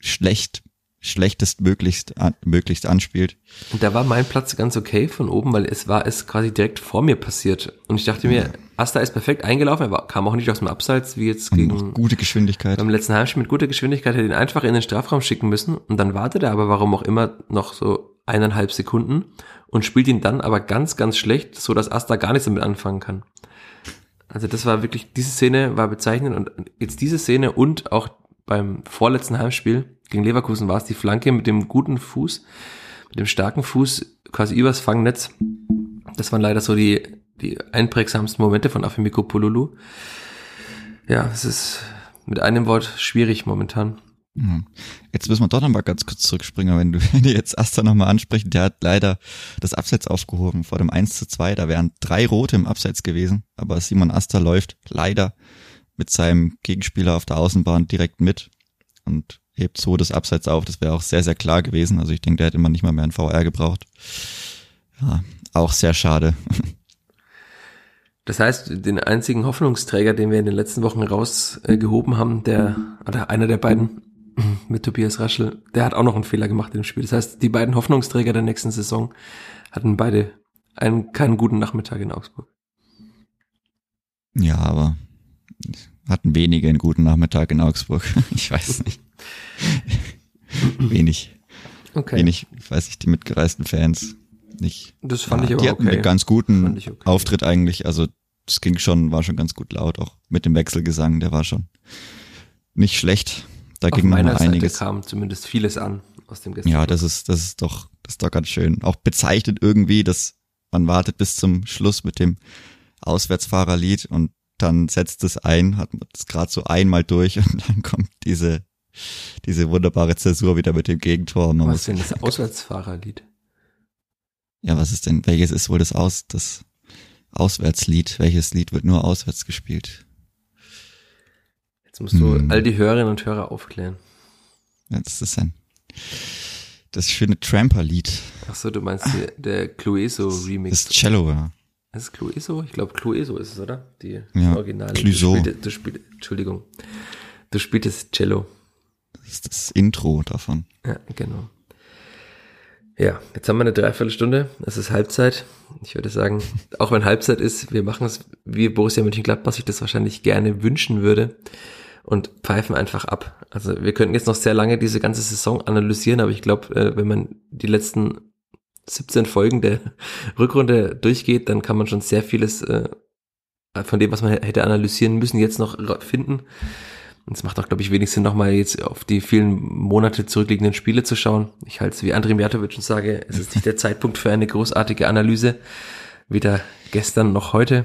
schlecht schlechtest möglichst, an, möglichst anspielt. Und da war mein Platz ganz okay von oben, weil es war es quasi direkt vor mir passiert. Und ich dachte mir, Asta ist perfekt eingelaufen, er war, kam auch nicht aus dem Abseits, wie jetzt gegen gute Geschwindigkeit. Beim letzten Heimspiel mit guter Geschwindigkeit hätte ihn einfach in den Strafraum schicken müssen und dann wartet er aber warum auch immer noch so eineinhalb Sekunden und spielt ihn dann aber ganz, ganz schlecht, so dass Asta gar nichts damit anfangen kann. Also das war wirklich, diese Szene war bezeichnend und jetzt diese Szene und auch beim vorletzten Heimspiel gegen Leverkusen war es die Flanke mit dem guten Fuß, mit dem starken Fuß quasi übers Fangnetz. Das waren leider so die, die einprägsamsten Momente von Afimiko Polulu. Ja, es ist mit einem Wort schwierig momentan. Jetzt müssen wir doch nochmal ganz kurz zurückspringen, wenn du, wenn du jetzt Asta nochmal ansprichst, der hat leider das Abseits aufgehoben vor dem 1 zu 2, da wären drei Rote im Abseits gewesen, aber Simon Asta läuft leider mit seinem Gegenspieler auf der Außenbahn direkt mit und hebt so das Abseits auf. Das wäre auch sehr, sehr klar gewesen. Also ich denke, der hätte man nicht mal mehr einen VR gebraucht. Ja, auch sehr schade. Das heißt, den einzigen Hoffnungsträger, den wir in den letzten Wochen rausgehoben haben, der, oder einer der beiden mit Tobias Raschel, der hat auch noch einen Fehler gemacht im Spiel. Das heißt, die beiden Hoffnungsträger der nächsten Saison hatten beide einen, keinen guten Nachmittag in Augsburg. Ja, aber hatten wenige einen guten Nachmittag in Augsburg. Ich weiß nicht. wenig. Okay. Wenig, weiß ich, die mitgereisten Fans nicht. Das fand ja, ich aber die hatten okay. einen ganz guten okay. Auftritt eigentlich. Also das ging schon, war schon ganz gut laut, auch mit dem Wechselgesang, der war schon nicht schlecht. Da Auf ging meiner noch einiges. Seite kam zumindest vieles an aus dem Gästen. Ja, das ist, das ist doch, das ist doch ganz schön. Auch bezeichnet irgendwie, dass man wartet bis zum Schluss mit dem Auswärtsfahrerlied und dann setzt es ein, hat man das gerade so einmal durch und dann kommt diese diese wunderbare Zäsur wieder mit dem Gegentor. Man was ist denn das Auswärtsfahrerlied? Ja, was ist denn, welches ist wohl das Aus, das Auswärtslied? Welches Lied wird nur auswärts gespielt? Jetzt musst du hm. all die Hörerinnen und Hörer aufklären. Das ist ein, das schöne Tramper-Lied. Ach so, du meinst die, der Clueso-Remix. Das ist Cello, ja. Ist es Clueso? Ich glaube, Clueso ist es, oder? Die ja, Originale. Clueso. Du spielst, du spielst, Entschuldigung. Du spielst Cello. Das ist das Intro davon. Ja, genau. Ja, jetzt haben wir eine Dreiviertelstunde. Es ist Halbzeit. Ich würde sagen, auch wenn Halbzeit ist, wir machen es, wie Borussia Mönchengladbach sich das wahrscheinlich gerne wünschen würde und pfeifen einfach ab. Also wir könnten jetzt noch sehr lange diese ganze Saison analysieren, aber ich glaube, äh, wenn man die letzten 17 Folgen der Rückrunde durchgeht, dann kann man schon sehr vieles äh, von dem, was man hätte analysieren müssen, jetzt noch finden. Und es macht auch, glaube ich, wenig Sinn, nochmal jetzt auf die vielen Monate zurückliegenden Spiele zu schauen. Ich halte es wie André Mijatovic und sage, es ist nicht der Zeitpunkt für eine großartige Analyse. Weder gestern noch heute.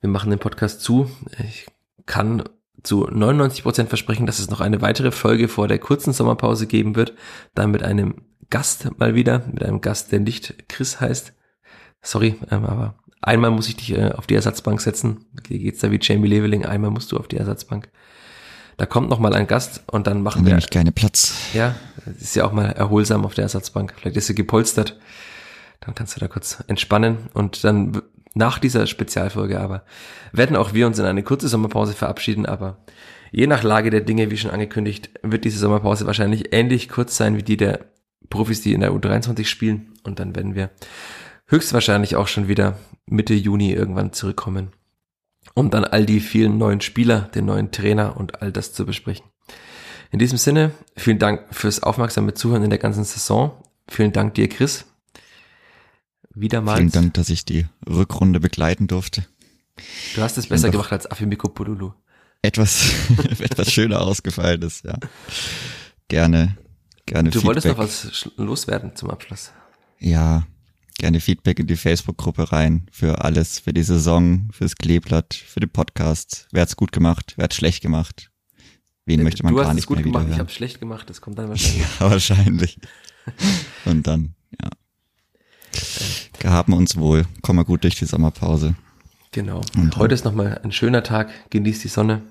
Wir machen den Podcast zu. Ich kann zu 99 Prozent versprechen, dass es noch eine weitere Folge vor der kurzen Sommerpause geben wird. Dann mit einem Gast mal wieder, mit einem Gast, der nicht Chris heißt. Sorry, ähm, aber Einmal muss ich dich äh, auf die Ersatzbank setzen. Hier geht's da wie Jamie Leveling. Einmal musst du auf die Ersatzbank. Da kommt noch mal ein Gast und dann machen dann wir. Nehme ich keine Platz. Ja, ist ja auch mal erholsam auf der Ersatzbank. Vielleicht ist sie gepolstert. Dann kannst du da kurz entspannen und dann nach dieser Spezialfolge aber werden auch wir uns in eine kurze Sommerpause verabschieden, aber je nach Lage der Dinge, wie schon angekündigt, wird diese Sommerpause wahrscheinlich ähnlich kurz sein wie die der Profis, die in der U23 spielen und dann werden wir höchstwahrscheinlich auch schon wieder Mitte Juni irgendwann zurückkommen, um dann all die vielen neuen Spieler, den neuen Trainer und all das zu besprechen. In diesem Sinne, vielen Dank fürs aufmerksame Zuhören in der ganzen Saison. Vielen Dank dir, Chris. Wiedermals. Vielen Dank, dass ich die Rückrunde begleiten durfte. Du hast es besser gemacht als Afimiko Pululu. Etwas, etwas schöner ausgefallen ist, ja. Gerne, gerne. Du Feedback. wolltest noch was loswerden zum Abschluss. Ja, gerne Feedback in die Facebook-Gruppe rein für alles, für die Saison, fürs Kleeblatt, für den Podcast. Wer hat's gut gemacht, wer hat's schlecht gemacht? Wen möchte man gar nicht es gut mehr gemacht, ich habe schlecht gemacht, das kommt dann wahrscheinlich. Ja, wahrscheinlich. Und dann, ja. Gehaben uns wohl. Kommen wir gut durch die Sommerpause. Genau. Und Heute ist nochmal ein schöner Tag, genießt die Sonne.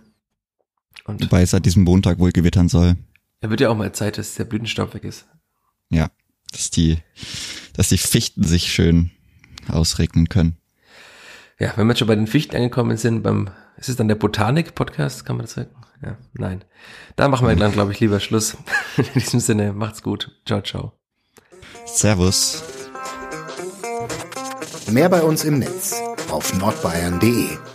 Und Wobei es seit diesem Montag wohl gewittern soll. er wird ja auch mal Zeit, dass der Blütenstaub weg ist. Ja. Dass die, dass die Fichten sich schön ausregnen können. Ja, wenn wir jetzt schon bei den Fichten angekommen sind, beim, ist es dann der Botanik-Podcast, kann man das sagen? Ja, nein. Da machen wir dann, glaube ich, lieber Schluss. In diesem Sinne, macht's gut. Ciao, ciao. Servus. Mehr bei uns im Netz auf nordbayern.de.